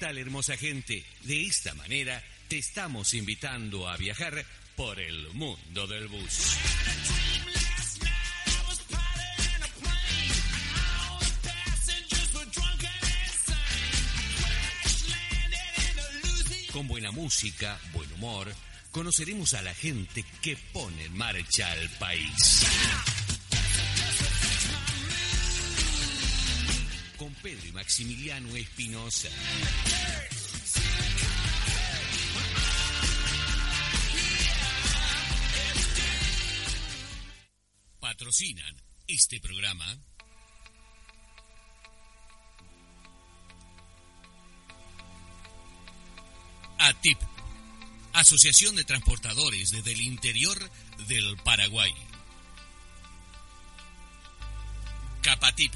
tal, hermosa gente? De esta manera te estamos invitando a viajar por el mundo del bus. Con buena música, buen humor, conoceremos a la gente que pone en marcha al país. Pedro y Maximiliano Espinosa. Patrocinan este programa. ATIP, Asociación de Transportadores desde el interior del Paraguay. Capatip,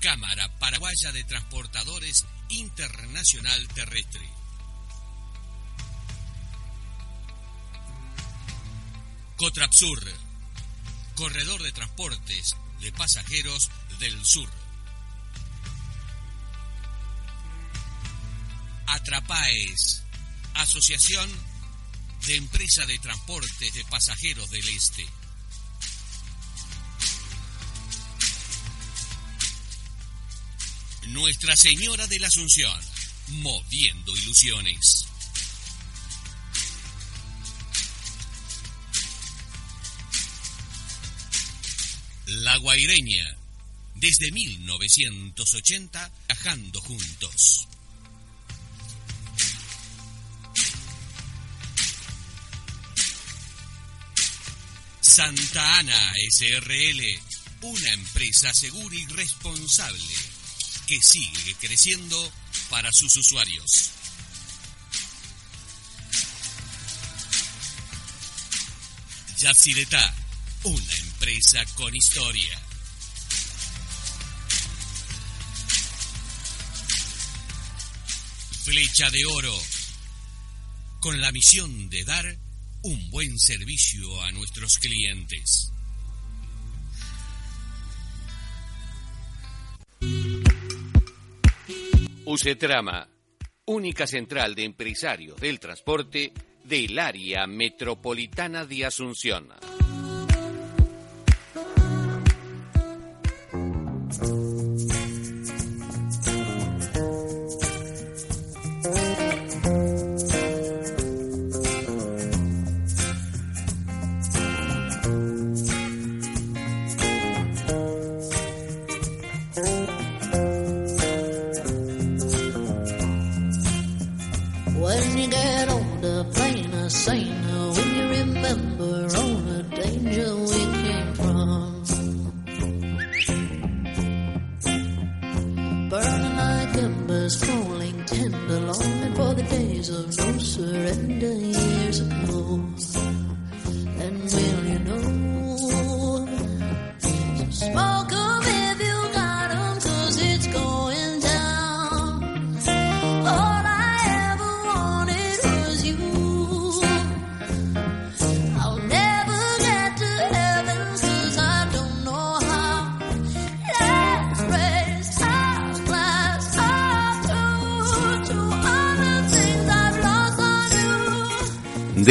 Cámara Paraguaya de Transportadores Internacional Terrestre. Cotrapsur, Corredor de Transportes de Pasajeros del Sur. Atrapaes, Asociación de Empresa de Transportes de Pasajeros del Este. Nuestra Señora de la Asunción, moviendo ilusiones. La Guaireña, desde 1980, viajando juntos. Santa Ana SRL, una empresa segura y responsable que sigue creciendo para sus usuarios. Yacireta, una empresa con historia. Flecha de Oro, con la misión de dar un buen servicio a nuestros clientes. Usetrama, única central de empresarios del transporte del área metropolitana de Asunción.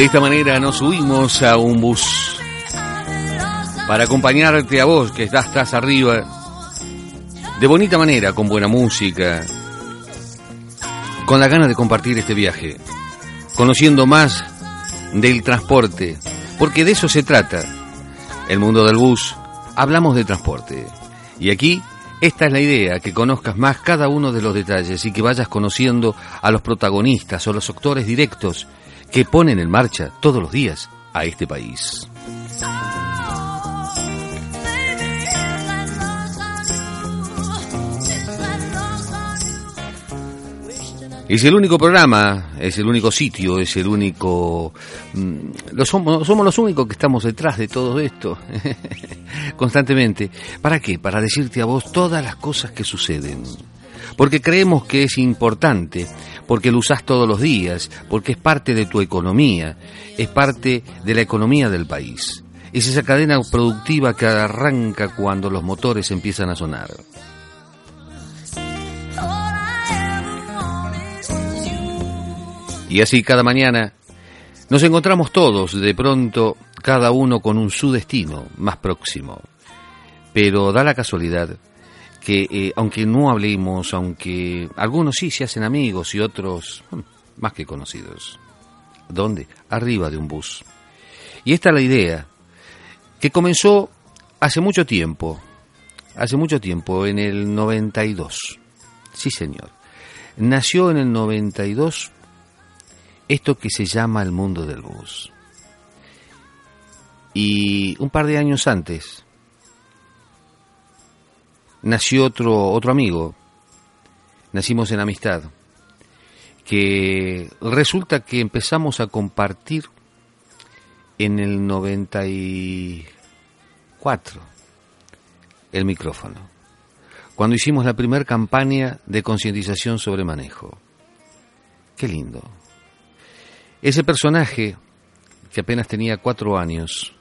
De esta manera nos subimos a un bus para acompañarte a vos que estás, estás arriba de bonita manera, con buena música, con la gana de compartir este viaje, conociendo más del transporte, porque de eso se trata. El mundo del bus, hablamos de transporte. Y aquí, esta es la idea, que conozcas más cada uno de los detalles y que vayas conociendo a los protagonistas o los actores directos que ponen en marcha todos los días a este país. Es el único programa, es el único sitio, es el único... mm, Lo somos, somos los únicos que estamos detrás de todo esto, constantemente. ¿Para qué? Para decirte a vos todas las cosas que suceden. Porque creemos que es importante, porque lo usás todos los días, porque es parte de tu economía, es parte de la economía del país. Es esa cadena productiva que arranca cuando los motores empiezan a sonar. Y así cada mañana nos encontramos todos, de pronto cada uno con un su destino más próximo. Pero da la casualidad que eh, aunque no hablemos, aunque algunos sí se hacen amigos y otros hmm, más que conocidos. ¿Dónde? Arriba de un bus. Y esta es la idea, que comenzó hace mucho tiempo, hace mucho tiempo, en el 92. Sí, señor. Nació en el 92 esto que se llama el mundo del bus. Y un par de años antes nació otro, otro amigo, nacimos en amistad, que resulta que empezamos a compartir en el 94 el micrófono, cuando hicimos la primera campaña de concientización sobre manejo. Qué lindo. Ese personaje, que apenas tenía cuatro años,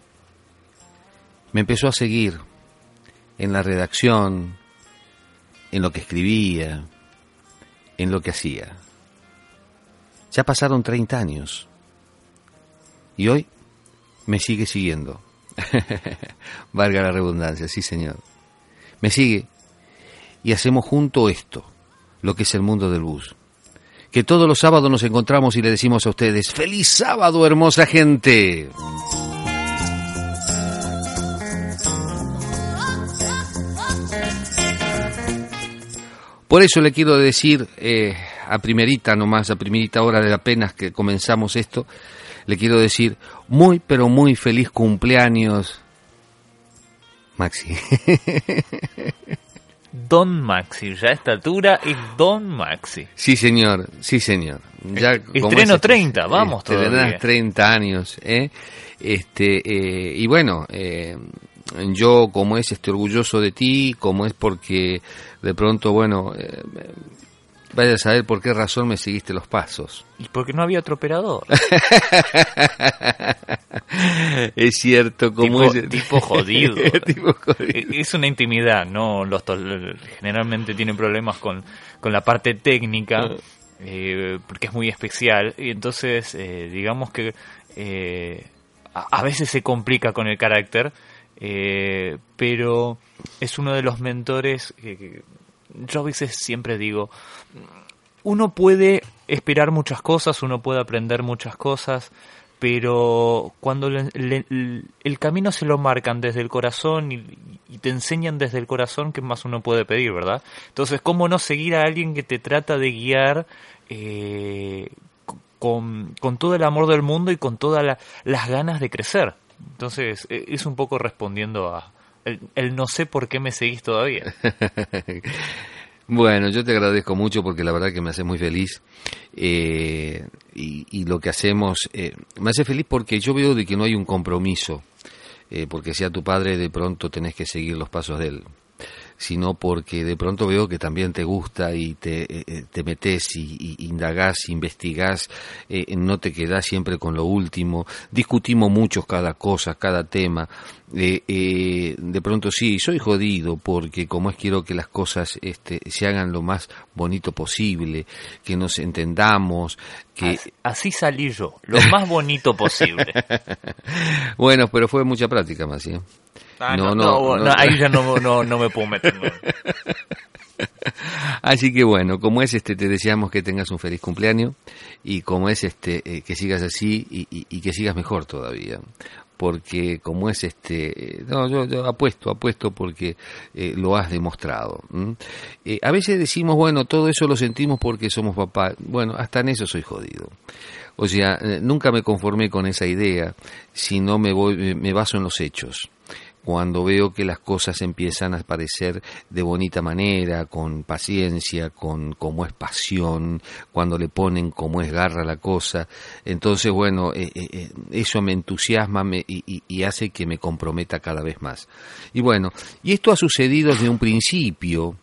me empezó a seguir en la redacción, en lo que escribía, en lo que hacía. Ya pasaron 30 años y hoy me sigue siguiendo. Valga la redundancia, sí señor. Me sigue y hacemos junto esto, lo que es el mundo del bus que todos los sábados nos encontramos y le decimos a ustedes, feliz sábado, hermosa gente. Por eso le quiero decir eh, a primerita nomás, a primerita hora de apenas que comenzamos esto, le quiero decir muy pero muy feliz cumpleaños, Maxi. Don Maxi, ya a esta altura es Don Maxi. Sí, señor, sí, señor. Ya, Estreno 30, vamos este, todavía. 30 años, ¿eh? Este, eh, y bueno, eh, yo como es este orgulloso de ti, como es porque de pronto, bueno, eh, vaya a saber por qué razón me seguiste los pasos. Y porque no había otro operador. es cierto, como tipo, es tipo jodido. tipo jodido. Es una intimidad, ¿no? Los generalmente tienen problemas con, con la parte técnica, Ah. eh, porque es muy especial. Y entonces, eh, digamos que eh, a, a veces se complica con el carácter, eh, pero es uno de los mentores que, yo a veces siempre digo, uno puede esperar muchas cosas, uno puede aprender muchas cosas, pero cuando le- el camino se lo marcan desde el corazón y, te enseñan desde el corazón, ¿qué más uno puede pedir, verdad? Entonces, ¿cómo no seguir a alguien que te trata de guiar eh, con, todo el amor del mundo y con todas la- las ganas de crecer? Entonces, eh, es un poco respondiendo a el, el no sé por qué me seguís todavía. Bueno, yo te agradezco mucho porque la verdad que me hace muy feliz eh, y, y lo que hacemos eh, me hace feliz porque yo veo de que no hay un compromiso, eh, porque sea tu padre de pronto tenés que seguir los pasos de él, sino porque de pronto veo que también te gusta y te, eh, eh, te metes y, y indagás, investigás, eh, no te quedás siempre con lo último, discutimos mucho cada cosa, cada tema, eh, eh, de pronto sí, soy jodido porque como es quiero que las cosas este, se hagan lo más bonito posible, que nos entendamos, que... Así, así salí yo, lo más bonito posible. bueno, pero fue mucha práctica más, ¿sí? Ah, No, no, no, no, no. no, ahí ya no, no, no me puedo meter. no. Así que bueno, como es este, te deseamos que tengas un feliz cumpleaños y como es este, eh, que sigas así y, y- y que sigas mejor todavía. Porque como es este, eh, no, yo, apuesto, apuesto porque eh, lo has demostrado. Eh, a veces decimos, bueno, todo eso lo sentimos porque somos papá. Bueno, hasta en eso soy jodido. O sea, nunca me conformé con esa idea, sino me voy, me baso en los hechos cuando veo que las cosas empiezan a aparecer de bonita manera, con paciencia, con como es pasión, cuando le ponen como es garra la cosa, entonces bueno, eh, eh, eh, eso me entusiasma me- y, y- hace que me comprometa cada vez más. Y bueno, y esto ha sucedido desde un principio.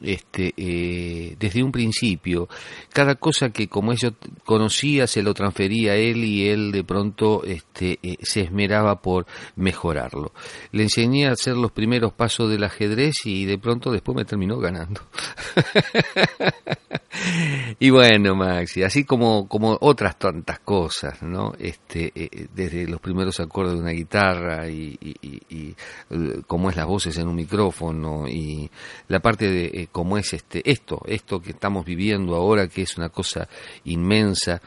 Este, eh, desde un principio. Cada cosa que como yo conocía se lo transfería a él y él de pronto este, eh, se esmeraba por mejorarlo. Le enseñé a hacer los primeros pasos del ajedrez y de pronto después me terminó ganando. y bueno, Maxi, así como, otras tantas cosas, ¿no? Este, eh, desde los primeros acordes de una guitarra y, y, y, cómo es las voces en un micrófono y la parte eh, cómo es este, esto, esto que estamos viviendo ahora, que es una cosa inmensa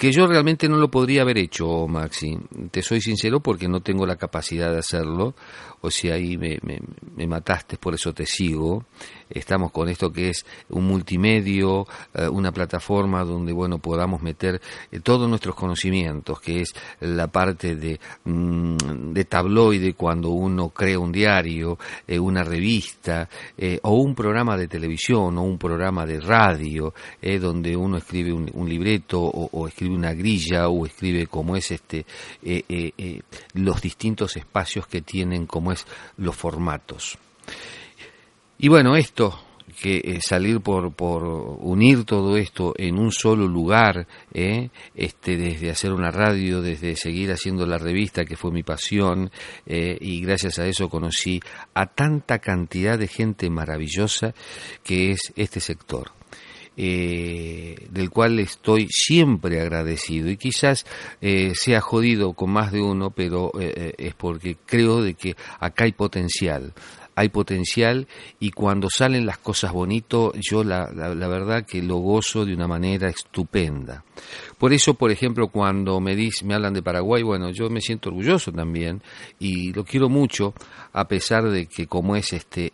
que yo realmente no lo podría haber hecho, Maxi. Te soy sincero porque no tengo la capacidad de hacerlo. O sea, ahí me, me, mataste, por eso te sigo. Estamos con esto que es un multimedio, eh, una plataforma donde, bueno, podamos meter eh, todos nuestros conocimientos, que es la parte de, mm, de tabloide cuando uno crea un diario, eh, una revista, o un programa de televisión, o un programa de radio, donde uno escribe un, un libreto o, o escribe una grilla o escribe como es este los distintos espacios que tienen como es los formatos. Y bueno esto que eh, salir por, por unir todo esto en un solo lugar, eh, este, desde hacer una radio, desde seguir haciendo la revista, que fue mi pasión, eh, y gracias a eso conocí a tanta cantidad de gente maravillosa que es este sector eh, del cual estoy siempre agradecido y quizás eh, sea jodido con más de uno, pero eh, es porque creo de que acá hay potencial hay potencial y cuando salen las cosas bonito, yo la, verdad que lo gozo de una manera estupenda. Por eso, por ejemplo, cuando me, dice, me hablan de Paraguay, bueno, yo me siento orgulloso también y lo quiero mucho, a pesar de que como es este...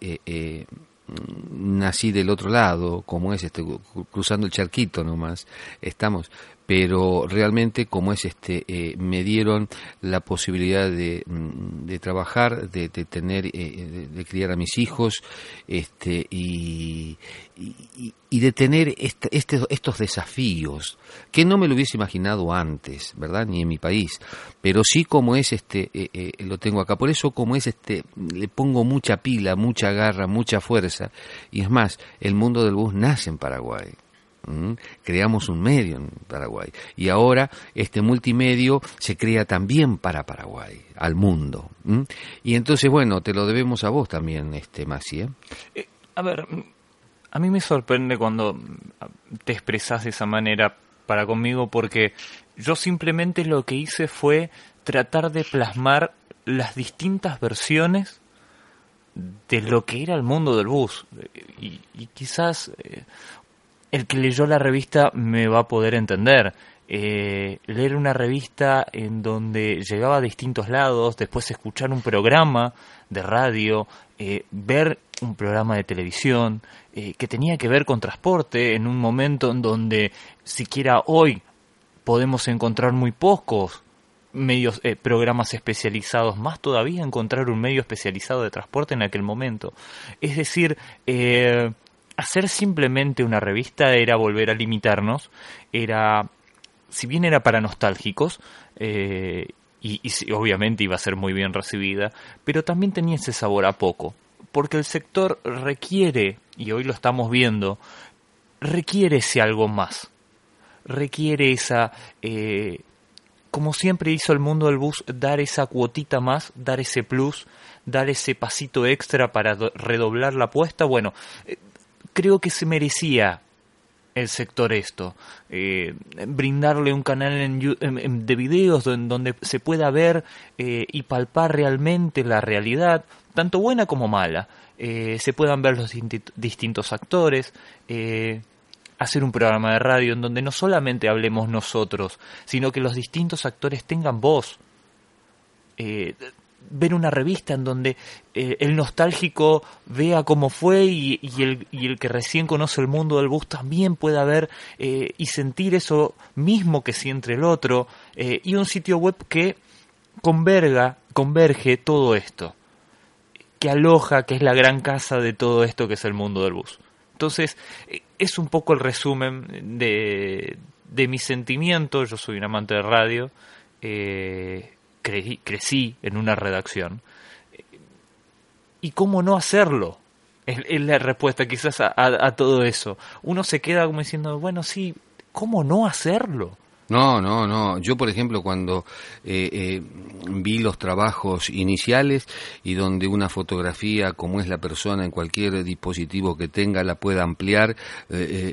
nací del otro lado, como es este, cruzando el charquito nomás, estamos, pero realmente como es este, eh, me dieron la posibilidad de, de trabajar, de, de tener, eh, de, de, criar a mis hijos, este, y, y, y de tener este, este, estos desafíos que no me lo hubiese imaginado antes, ¿verdad? Ni en mi país, pero sí como es este, eh, eh, lo tengo acá. Por eso como es este, le pongo mucha pila, mucha garra, mucha fuerza. Y es más, el mundo del bus nace en Paraguay. ¿Mm? creamos un medio en Paraguay y ahora este multimedio se crea también para Paraguay al mundo ¿Mm? y entonces bueno te lo debemos a vos también este Masi ¿eh? Eh, a ver a mí me sorprende cuando te expresas de esa manera para conmigo porque yo simplemente lo que hice fue tratar de plasmar las distintas versiones de lo que era el mundo del bus y, y quizás eh, el que leyó la revista me va a poder entender. Eh, leer una revista en donde llegaba a distintos lados, después escuchar un programa de radio, eh, ver un programa de televisión eh, que tenía que ver con transporte en un momento en donde siquiera hoy podemos encontrar muy pocos medios eh, programas especializados más todavía encontrar un medio especializado de transporte en aquel momento. Es decir eh, hacer simplemente una revista era volver a limitarnos, era, si bien era para nostálgicos, eh, y, obviamente iba a ser muy bien recibida, pero también tenía ese sabor a poco, porque el sector requiere, y hoy lo estamos viendo, requiere ese algo más, requiere esa... Eh, como siempre hizo el mundo del bus, dar esa cuotita más, dar ese plus, dar ese pasito extra para redoblar la apuesta. Bueno, eh, creo que se merecía el sector esto. Eh, brindarle un canal en, en, de videos en donde se pueda ver eh, y palpar realmente la realidad, tanto buena como mala. Eh, se puedan ver los distintos actores. Hacer un programa de radio en donde no solamente hablemos nosotros, sino que los distintos actores tengan voz. Ver una revista en donde eh, el nostálgico vea cómo fue y, el, que recién conoce el mundo del bus también pueda ver eh, y sentir eso mismo que siente el otro eh, y un sitio web que converga, converge todo esto, que aloja, que es la gran casa de todo esto que es el mundo del bus. Entonces, es un poco el resumen de, de mi sentimiento, yo soy un amante de radio, cre crecí en una redacción. ¿Y cómo no hacerlo? Es, la respuesta quizás a- a todo eso. Uno se queda como diciendo, bueno, sí, ¿cómo no hacerlo? No, no, no. Yo, por ejemplo, cuando eh, eh, vi los trabajos iniciales y donde una fotografía, como es la persona en cualquier dispositivo que tenga, la pueda ampliar eh,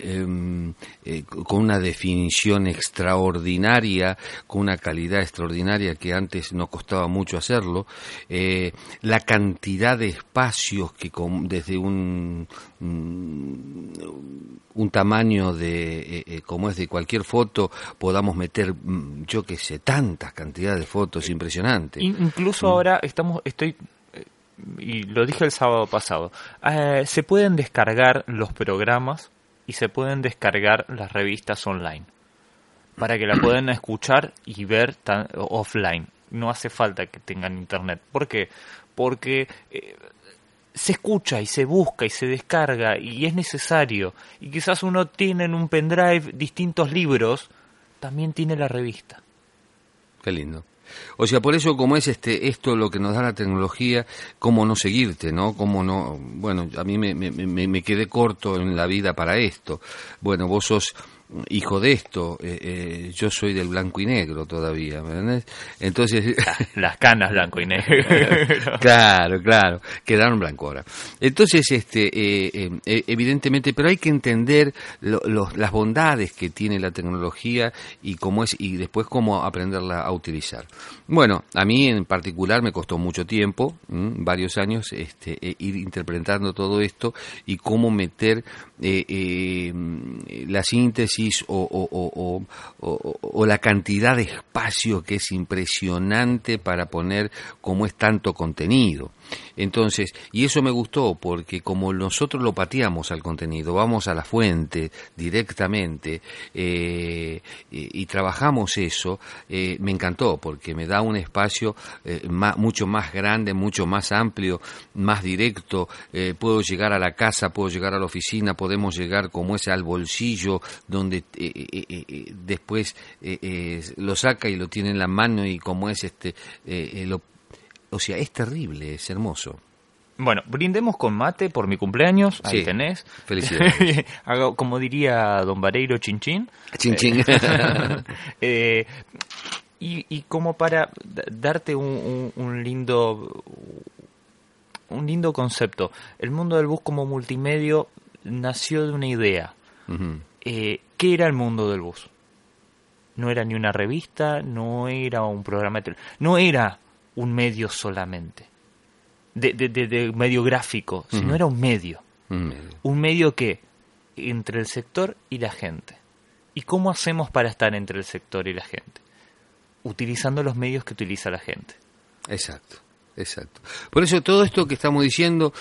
eh, em, eh, con una definición extraordinaria, con una calidad extraordinaria que antes no costaba mucho hacerlo, la cantidad de espacios que desde un un tamaño de como es de cualquier foto podamos meter mm, yo que sé tantas cantidades de fotos impresionantes In- incluso ahora estamos, estoy, eh, y lo dije el sábado pasado, eh, se pueden descargar los programas y se pueden descargar las revistas online para que la puedan escuchar y ver tan- offline. No hace falta que tengan internet. ¿Por qué? Porque eh, se escucha y se busca y se descarga y es necesario. Y quizás uno tiene en un pendrive distintos libros, también tiene la revista. Qué lindo. O sea, por eso como es este esto lo que nos da la tecnología, cómo no seguirte, ¿no? Cómo no, bueno, a mí me, me, me, quedé corto en la vida para esto. Bueno, vos sos hijo de esto, eh, eh, yo soy del blanco y negro todavía, ¿me entendés? Entonces, Las canas blanco y negro. claro, claro, quedaron blanco ahora. Entonces, este, eh, evidentemente, pero hay que entender lo- los- las bondades que tiene la tecnología y cómo es y después cómo aprenderla a utilizar. Bueno, a mí en particular me costó mucho tiempo, ¿m? varios años, este, eh, ir interpretando todo esto y cómo meter la síntesis o, o- la cantidad de espacio que es impresionante para poner cómo es tanto contenido. Entonces, y eso me gustó porque como nosotros lo pateamos al contenido, vamos a la fuente directamente eh, y, trabajamos eso, eh, me encantó porque me da un espacio eh, mucho más grande, mucho más amplio, más directo. eh, puedo llegar a la casa, puedo llegar a la oficina, podemos llegar como es al bolsillo donde después lo saca y lo tiene en la mano y como es este lo o sea, es terrible, es hermoso. Bueno, brindemos con mate por mi cumpleaños. Ahí Sí. tenés. Felicidades. Hago, como diría don Vareiro Chinchín. Chin, chin. Eh, y, y como para darte un, un- un lindo un lindo concepto. El mundo del bus como multimedio nació de una idea. Eh, ¿Qué era el mundo del bus? No era ni una revista, no era un programa de no era un medio solamente, de, de- de- de medio gráfico, sino era un medio. Un medio. Un medio que entre el sector y la gente. ¿Y cómo hacemos para estar entre el sector y la gente? Utilizando los medios que utiliza la gente. Exacto, exacto. Por eso todo esto que estamos diciendo,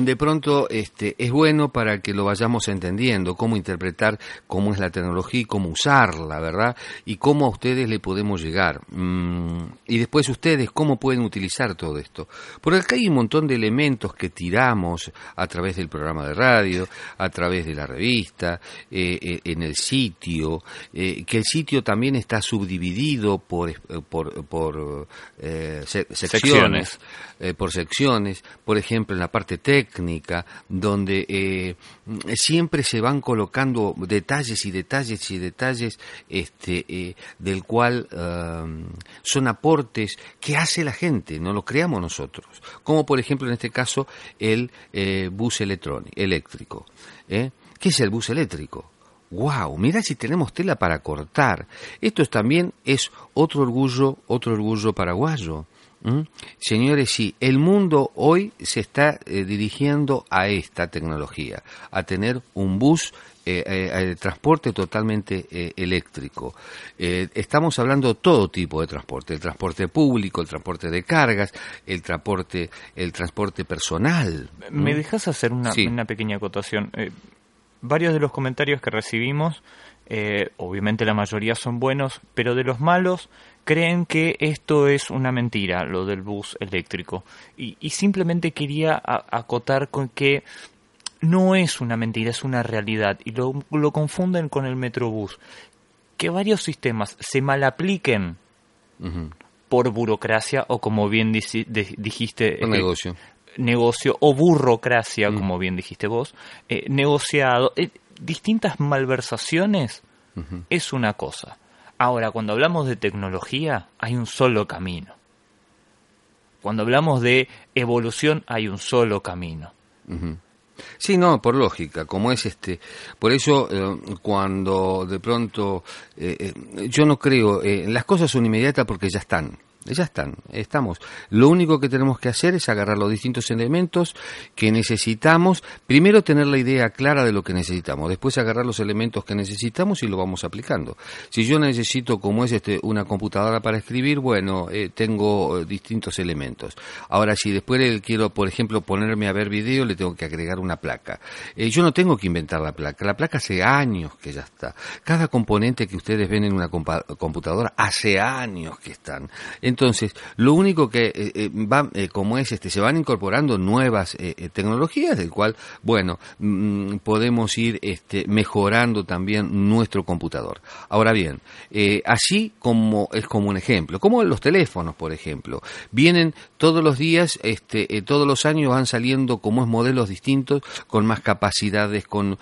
de pronto este, es bueno para que lo vayamos entendiendo, cómo interpretar cómo es la tecnología y cómo usarla, ¿verdad? Y cómo a ustedes le podemos llegar. Mm, y después ustedes, cómo pueden utilizar todo esto. Porque acá hay un montón de elementos que tiramos a través del programa de radio, a través de la revista, eh, eh, en el sitio, eh, que el sitio también está subdividido por, eh, por, por se- secciones, Eh, por secciones, por ejemplo en la parte técnica, donde eh, siempre se van colocando detalles y detalles y detalles este, eh, del cual son aportes que hace la gente, no lo creamos nosotros. Como por ejemplo en este caso el eh, bus electrónico, eléctrico. ¿eh? ¿Qué es el bus eléctrico? Wow, mira si tenemos tela para cortar. Esto es también es otro orgullo, otro orgullo paraguayo. ¿Mm? Señores, sí, el mundo hoy se está eh, dirigiendo a esta tecnología, a tener un bus eh, eh, de transporte totalmente eh, eléctrico. Eh, estamos hablando de todo tipo de transporte, el transporte público, el transporte de cargas, el transporte, el transporte personal. ¿Me ¿Mm? dejas hacer una, Sí. una pequeña acotación? Eh, varios de los comentarios que recibimos, eh, obviamente la mayoría son buenos, pero de los malos creen que esto es una mentira, lo del bus eléctrico. Y, y simplemente quería acotar con que no es una mentira, es una realidad. Y lo, lo confunden con el Metrobús. Que varios sistemas se malapliquen por burocracia o como bien dijiste... Un eh, negocio. negocio o burrocracia, como bien dijiste vos, eh, negociado, eh, distintas malversaciones es una cosa. Ahora, cuando hablamos de tecnología, hay un solo camino. Cuando hablamos de evolución, hay un solo camino. Sí, no, por lógica, como es este. Por eso, eh, cuando de pronto. Eh, eh, yo no creo. las cosas son inmediatas porque ya están. Ya están, estamos. Lo único que tenemos que hacer es agarrar los distintos elementos que necesitamos. Primero tener la idea clara de lo que necesitamos. Después agarrar los elementos que necesitamos y lo vamos aplicando. Si yo necesito, como es este, una computadora para escribir, bueno, eh, tengo eh, distintos elementos. Ahora, si después quiero, por ejemplo, ponerme a ver video, le tengo que agregar una placa. Eh, yo no tengo que inventar la placa. La placa hace años que ya está. Cada componente que ustedes ven en una computadora hace años que están. Entonces, lo único que eh, eh, va, eh, como es, este, se van incorporando nuevas tecnologías, del cual, bueno, mm, podemos ir este, mejorando también nuestro computador. Ahora bien, así como es como un ejemplo, como los teléfonos, por ejemplo, vienen todos los días, este, todos los años van saliendo como es modelos distintos, con más capacidades, con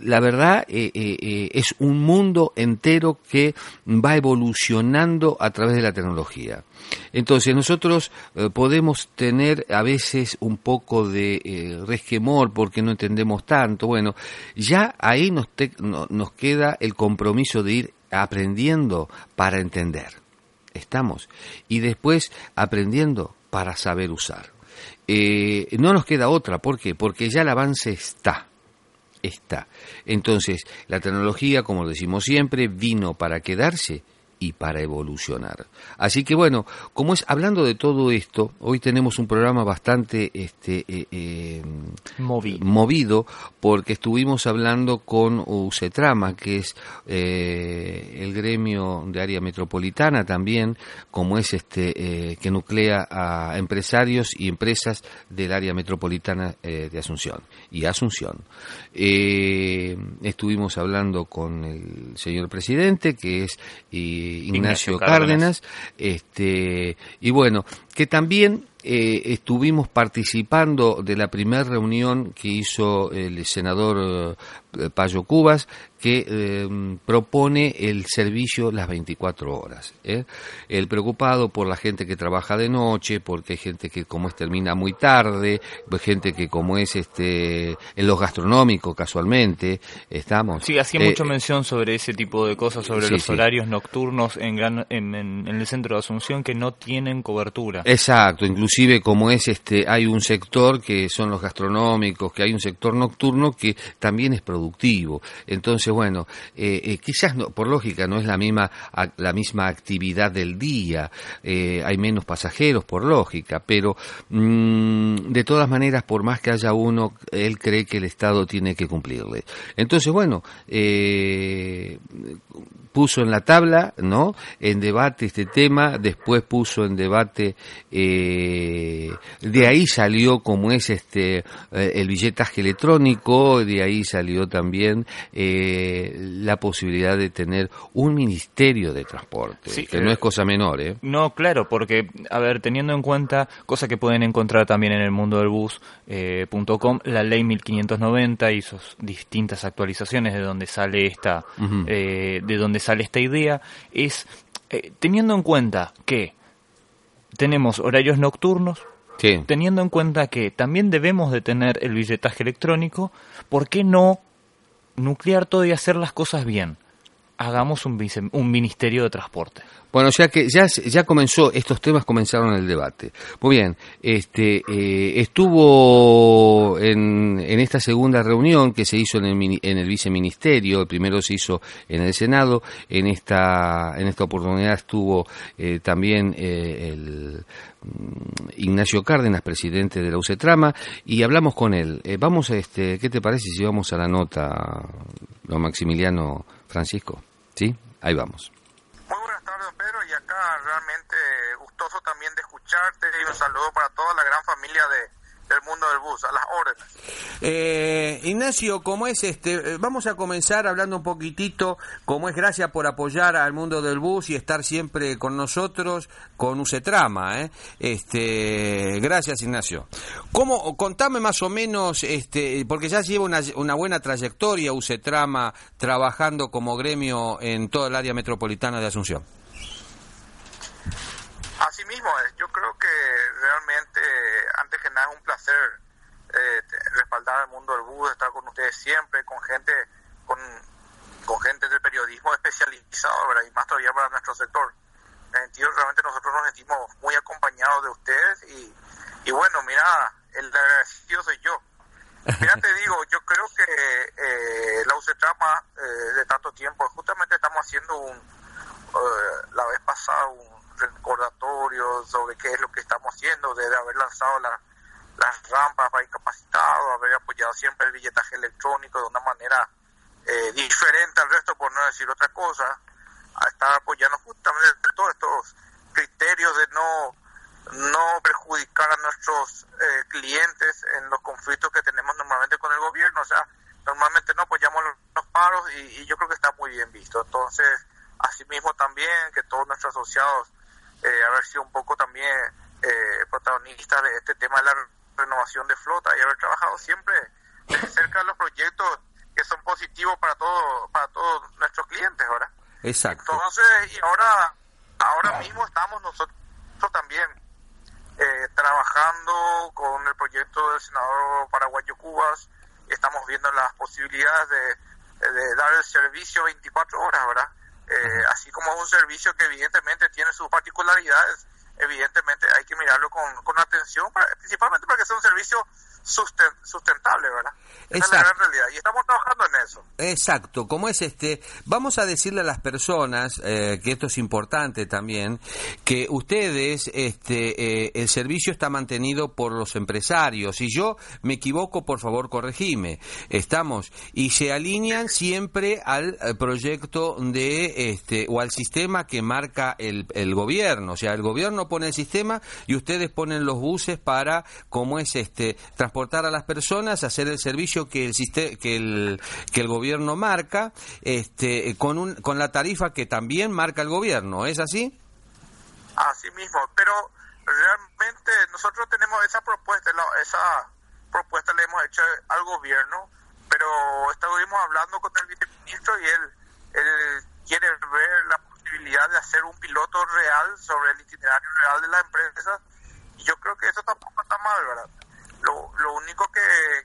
la verdad es un mundo entero que va evolucionando a través de la tecnología. Entonces nosotros eh, podemos tener a veces un poco de eh, resquemor porque no entendemos tanto. Bueno, ya ahí nos, nos queda el compromiso de ir aprendiendo para entender. Estamos. Y después aprendiendo para saber usar. Eh, no nos queda otra. ¿Por qué? Porque ya el avance está está. Entonces, la tecnología, como decimos siempre, vino para quedarse y para evolucionar. Así que bueno, como es hablando de todo esto, hoy tenemos un programa bastante este, eh, eh, movido. porque estuvimos hablando con UCETRAMA, que es eh, el gremio de área metropolitana también, como es este que nuclea a empresarios y empresas del área metropolitana de Asunción y Asunción. estuvimos hablando con el señor presidente, que es Ignacio, Cárdenas, este, y bueno, que también eh, estuvimos participando de la primera reunión que hizo el senador eh, Payo Cubas, que eh, propone el servicio las 24 horas. El preocupado por la gente que trabaja de noche, porque hay gente que como es termina muy tarde, pues gente que como es este en los gastronómicos casualmente, estamos. Sí, hacía mucha mención sobre ese tipo de cosas, sobre los horarios nocturnos en, en, en el centro de Asunción que no tienen cobertura. Exacto, inclusive como es este, hay un sector que son los gastronómicos, que hay un sector nocturno que también es productivo. Entonces, bueno, eh, eh, quizás no, por lógica no es la misma la misma actividad del día, eh, hay menos pasajeros por lógica, pero mm, de todas maneras, por más que haya uno, él cree que el Estado tiene que cumplirle. Entonces, bueno, puso en la tabla, ¿no? En debate este tema, después puso en debate, eh, de ahí salió como es este eh, el billetaje electrónico, de ahí salió también eh, la posibilidad de tener un ministerio de transporte, que no es cosa menor, ¿eh? No, claro, porque, a ver, teniendo en cuenta, cosa que pueden encontrar también en el mundo del bus.com, la ley 1590 y sus distintas actualizaciones de donde sale esta, de donde sale esta idea es, eh, teniendo en cuenta que tenemos horarios nocturnos, teniendo en cuenta que también debemos de tener el billetaje electrónico, ¿por qué no nuclear todo y hacer las cosas bien? Hagamos un, un ministerio de transporte. Bueno, sea que ya, ya comenzó, estos temas comenzaron el debate. Muy bien, este, eh, estuvo en, en, esta segunda reunión que se hizo en el, en el viceministerio, el primero se hizo en el Senado, en esta, en esta oportunidad estuvo eh, también eh, el mm, Ignacio Cárdenas, presidente de la UCETRAMA, y hablamos con él. vamos a este, ¿qué te parece si vamos a la nota, don Maximiliano Francisco? ¿Sí? Ahí vamos realmente gustoso también de escucharte y un saludo para toda la gran familia de, del mundo del bus, a las órdenes. Eh, Ignacio, ¿cómo es este? Eh, Vamos a comenzar hablando un poquitito, cómo es gracias por apoyar al mundo del bus y estar siempre con nosotros, con Ucetrama, ¿eh? Este, gracias Ignacio. ¿Cómo, contame más o menos, este, porque ya lleva una, una buena trayectoria Ucetrama trabajando como gremio en toda el área metropolitana de Asunción. Así mismo es, yo creo que realmente, antes que nada, es un placer eh, respaldar al mundo del bus, estar con ustedes siempre, con gente, con, gente del periodismo especializado. Y más todavía para nuestro sector. Sentido, realmente nosotros nos sentimos muy acompañados de ustedes y, y bueno, mira, el agradecido soy yo. Mira, te digo, yo creo que eh, la UCETRAMA eh, de tanto tiempo, justamente estamos haciendo un, eh, la vez pasada un recordatorio sobre qué es lo que estamos haciendo, desde haber lanzado la- las rampas para incapacitados, haber apoyado siempre el billetaje electrónico de una manera eh, diferente al resto, por no decir otra cosa, a estar apoyando justamente todos estos criterios de no no perjudicar a nuestros eh, clientes en los conflictos que tenemos normalmente con el gobierno. O sea, normalmente no apoyamos los, los paros y, y yo creo que está muy bien visto. Entonces, asimismo también que todos nuestros asociados eh, haber sido un poco también eh, protagonistas de este tema de la renovación de flota y haber trabajado siempre cerca de los proyectos que son positivos para todo, para todos nuestros clientes, ¿verdad? Exacto. Entonces, y ahora, ahora mismo estamos nosotros también eh, trabajando con el proyecto del senador paraguayo Cubas. Estamos viendo las posibilidades de, de dar el servicio 24 horas, ¿verdad? Eh, así como es un servicio que evidentemente tiene sus particularidades, evidentemente hay que mirarlo con, con atención, principalmente para que sea un servicio sustentable, ¿verdad? Esa es la Exacto. gran realidad. Y estamos trabajando en eso. Exacto, como es este, vamos a decirle a las personas, eh, que esto es importante también, que ustedes, este, eh, el servicio está mantenido por los empresarios. Si yo me equivoco, por favor, corregime. Estamos, y se alinean siempre al eh, proyecto de, este, o al sistema que marca el, el gobierno. O sea, el gobierno pone el sistema y ustedes ponen los buses para, como es este, transportar a las personas, hacer el servicio que el que el, que el gobierno marca, este, con un, con la tarifa que también marca el gobierno. ¿Es así? Así mismo, pero realmente nosotros tenemos esa propuesta, esa propuesta la hemos hecho al gobierno, pero estuvimos hablando con el viceministro y él, él quiere ver la posibilidad de hacer un piloto real sobre el itinerario real de la empresa y yo creo que eso tampoco está mal, ¿verdad? Lo, lo único que,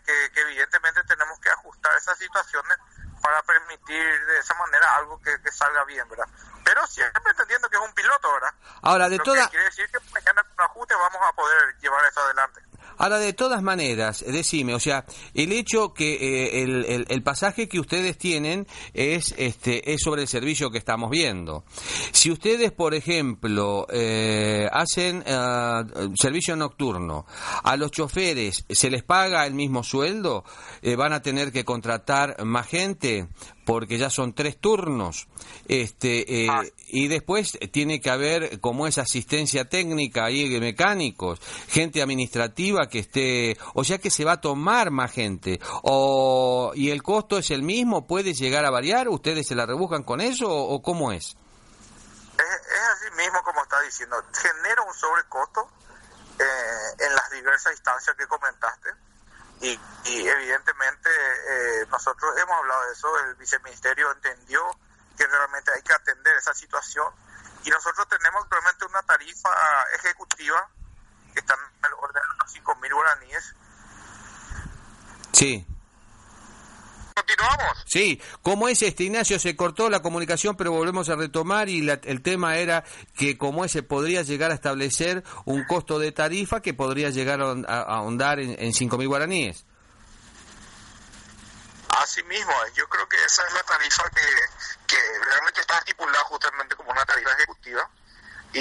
que, que evidentemente tenemos que ajustar esas situaciones para permitir de esa manera algo que, que salga bien, ¿verdad? Pero siempre entendiendo que es un piloto, ¿verdad? Ahora, de Lo toda, que quiere decir que mañana con ajuste vamos a poder llevar eso adelante. Ahora, de todas maneras, decime, o sea, el hecho que eh, el, el- pasaje que ustedes tienen es, este, es sobre el servicio que estamos viendo. Si ustedes, por ejemplo, eh, hacen eh, servicio nocturno, a los choferes se les paga el mismo sueldo, van a tener que contratar más gente porque ya son tres turnos, este, eh, Ah. y después tiene que haber como es asistencia técnica ahí mecánicos, gente administrativa que esté, o sea que se va a tomar más gente, o y el costo es el mismo, puede llegar a variar, ustedes se la rebuscan con eso o, o cómo es. Es, es así mismo como está diciendo, genera un sobrecosto eh, en las diversas instancias que comentaste y, y evidentemente eh, nosotros hemos hablado de eso, el viceministerio entendió que realmente hay que atender esa situación y nosotros tenemos realmente una tarifa ejecutiva que está en el orden de los 5 mil guaraníes. Sí. Continuamos. Sí, como es este Ignacio, se cortó la comunicación, pero volvemos a retomar y la- el tema era que como ese podría llegar a establecer un costo de tarifa que podría llegar a, a ahondar en, en 5.000 guaraníes. Así mismo, es. yo creo que esa es la tarifa que, que realmente está estipulada justamente como una tarifa ejecutiva y,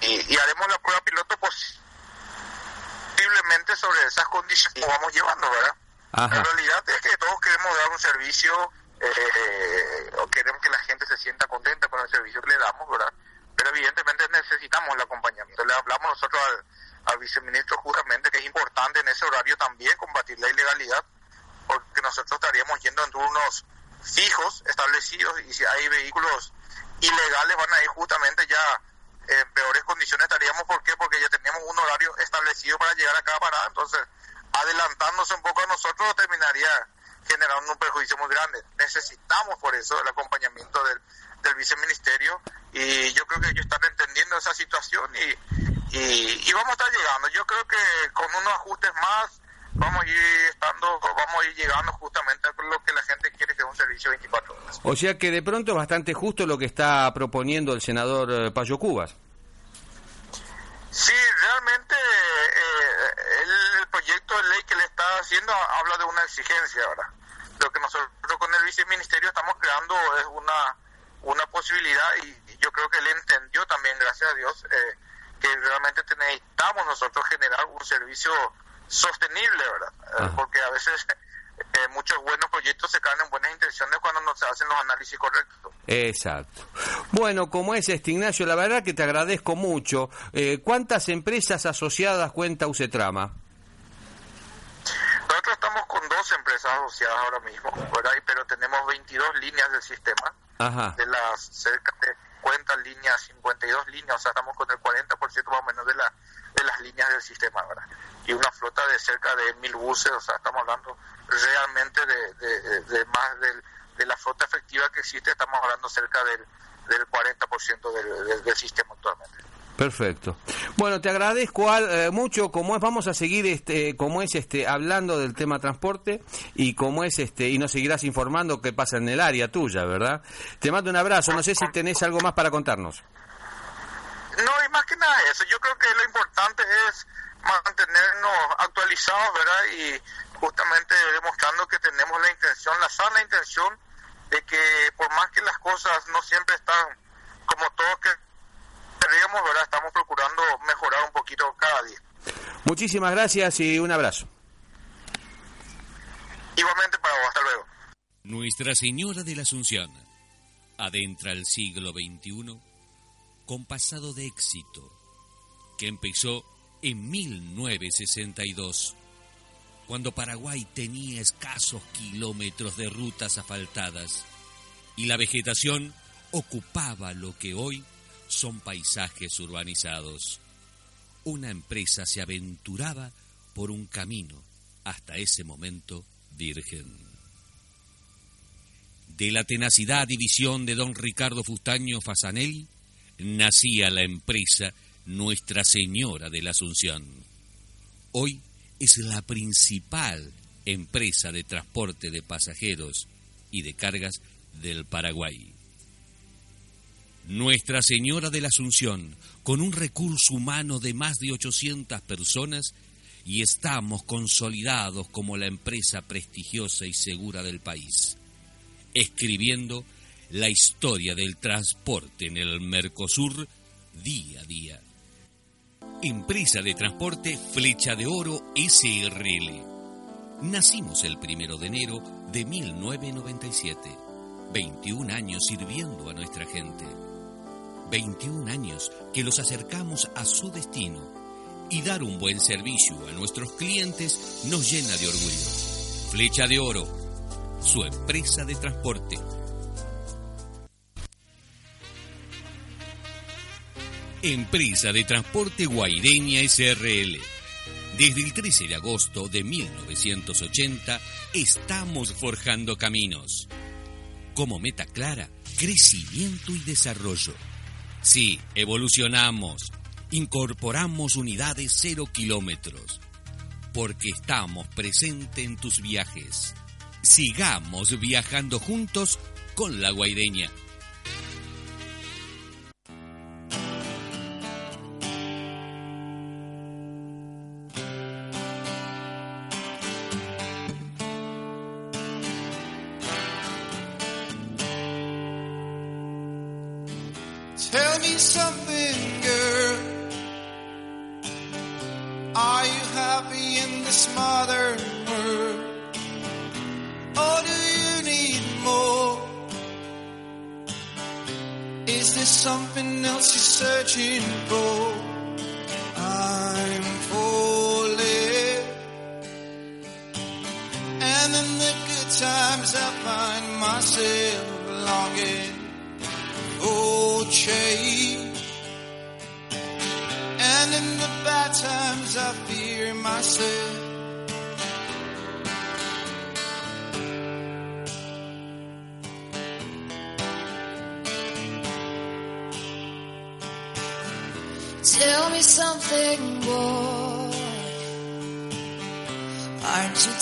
y, y haremos la prueba piloto posiblemente sobre esas condiciones que vamos llevando, ¿verdad? Ajá. La realidad es que todos queremos dar un servicio eh, queremos que la gente se sienta contenta con el servicio que le damos, ¿verdad? Pero evidentemente necesitamos el acompañamiento. Le hablamos nosotros al, al viceministro justamente que es importante en ese horario también combatir la ilegalidad, porque nosotros estaríamos yendo en turnos fijos, establecidos, y si hay vehículos ilegales van a ir justamente ya en peores condiciones estaríamos, ¿por qué? Porque ya teníamos un horario establecido para llegar a cada parada, entonces adelantándose un poco a nosotros terminaría generando un perjuicio muy grande. Necesitamos por eso el acompañamiento del, del viceministerio y yo creo que ellos están entendiendo esa situación y, y, y vamos a estar llegando. Yo creo que con unos ajustes más vamos a ir estando, vamos a ir llegando justamente a lo que la gente quiere que es un servicio 24 horas. O sea que de pronto es bastante justo lo que está proponiendo el senador eh, Payo Cubas. Sí, realmente eh, el, proyecto de ley que le está haciendo habla de una exigencia ahora. Lo que nosotros con el viceministerio estamos creando es una, una posibilidad y yo creo que él entendió también, gracias a Dios, eh, que realmente necesitamos nosotros generar un servicio sostenible, ¿verdad? Eh, porque a veces eh, muchos buenos proyectos se caen en buenas intenciones cuando no se hacen los análisis correctos. Exacto. Bueno, como es este Ignacio, la verdad que te agradezco mucho. Eh, ¿Cuántas empresas asociadas cuenta Usetrama? Nosotros estamos con dos empresas asociadas ahora mismo, pero tenemos 22 líneas del sistema. Ajá. de las cerca de 50 líneas, 52 líneas, o sea, estamos con el 40% más o menos de, la, de las líneas del sistema, ¿verdad? Y una flota de cerca de mil buses, o sea, estamos hablando realmente de, de, de- de más del, de la flota efectiva que existe, estamos hablando cerca del, del 40% del, del, del sistema actualmente. Perfecto. Bueno, te agradezco al- eh, mucho. Como es, vamos a seguir este, como es este, hablando del tema transporte y como es este, y nos seguirás informando qué pasa en el área tuya, ¿verdad? Te mando un abrazo. No sé si tenés algo más para contarnos. No, y más que nada eso, yo creo que lo importante es mantenernos actualizados, ¿verdad? Y justamente demostrando que tenemos la intención, la sana intención de que por más que las cosas no siempre están como todos que queríamos, ¿verdad? Estamos procurando mejorar un poquito cada día. Muchísimas gracias y un abrazo. Igualmente para vos, hasta luego. Nuestra Señora de la Asunción adentra el siglo XXI con pasado de éxito que empezó en 1962, cuando Paraguay tenía escasos kilómetros de rutas asfaltadas y la vegetación ocupaba lo que hoy son paisajes urbanizados. Una empresa se aventuraba por un camino hasta ese momento virgen. De la tenacidad y visión de don Ricardo Fustaño Fasanelli nacía la empresa Nuestra Señora de la Asunción. Hoy es la principal empresa de transporte de pasajeros y de cargas del Paraguay. Nuestra Señora de la Asunción, con un recurso humano de más de 800 personas, y estamos consolidados como la empresa prestigiosa y segura del país, escribiendo la historia del transporte en el Mercosur día a día. Empresa de transporte Flecha de Oro SRL. Nacimos el primero de enero de 1997. 21 años sirviendo a nuestra gente. 21 años que los acercamos a su destino y dar un buen servicio a nuestros clientes nos llena de orgullo. Flecha de Oro, su empresa de transporte. Empresa de Transporte Guaireña SRL. Desde el 13 de agosto de 1980 estamos forjando caminos. Como meta clara, crecimiento y desarrollo. Sí, evolucionamos. Incorporamos unidades cero kilómetros. Porque estamos presentes en tus viajes. Sigamos viajando juntos con la Guaireña. Times I find myself longing oh change. And in the bad times I fear myself.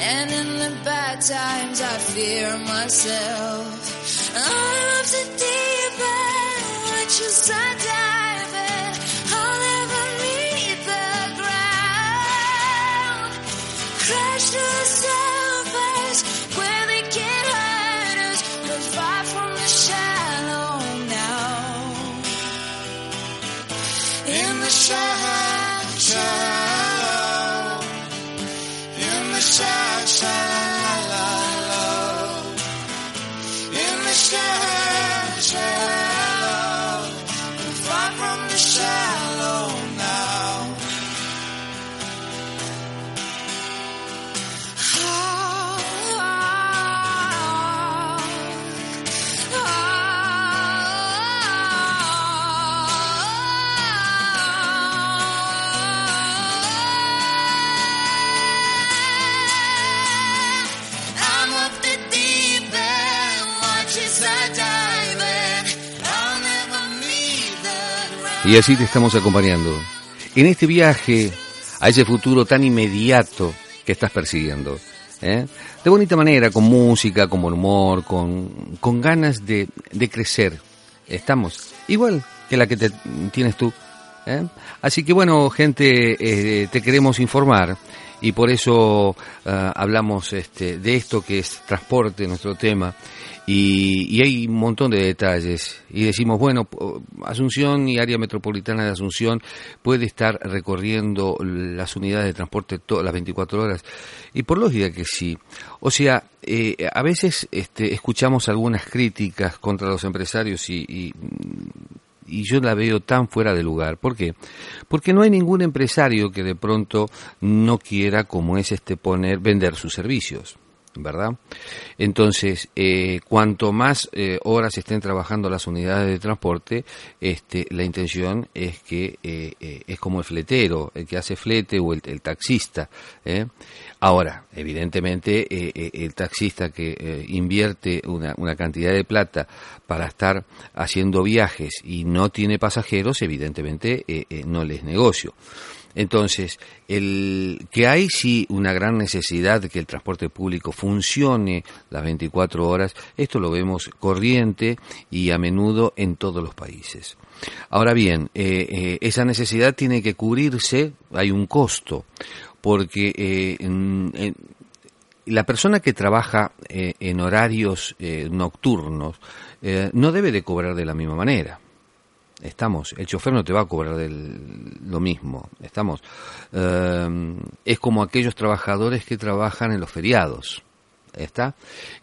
And in the bad times I fear myself. I'm up to deep end, watch as Y así te estamos acompañando en este viaje a ese futuro tan inmediato que estás persiguiendo. ¿eh? De bonita manera, con música, con buen humor, con, con ganas de, de crecer. Estamos igual que la que te, tienes tú. ¿eh? Así que bueno, gente, eh, te queremos informar y por eso ah, hablamos este, de esto que es transporte, nuestro tema. Y, y hay un montón de detalles. Y decimos, bueno, Asunción y área metropolitana de Asunción puede estar recorriendo las unidades de transporte todas las 24 horas. Y por lógica que sí. O sea, eh, a veces este, escuchamos algunas críticas contra los empresarios y, y y yo la veo tan fuera de lugar. ¿Por qué? Porque no hay ningún empresario que de pronto no quiera, como es este, poner, vender sus servicios. ¿Verdad? Entonces, eh, cuanto más eh, horas estén trabajando las unidades de transporte, este, la intención es que eh, eh, es como el fletero, el que hace flete o el, el taxista. ¿eh? Ahora, evidentemente, eh, el taxista que invierte una, una cantidad de plata para estar haciendo viajes y no tiene pasajeros, evidentemente no les negocio. Entonces, el que hay sí una gran necesidad de que el transporte público funcione las 24 horas, esto lo vemos corriente y a menudo en todos los países. Ahora bien, eh, eh, esa necesidad tiene que cubrirse, hay un costo, porque eh, la persona que trabaja en horarios nocturnos no debe de cobrar de la misma manera. Estamos, el chofer no te va a cobrar lo mismo. Estamos, eh, es como aquellos trabajadores que trabajan en los feriados. ¿Está?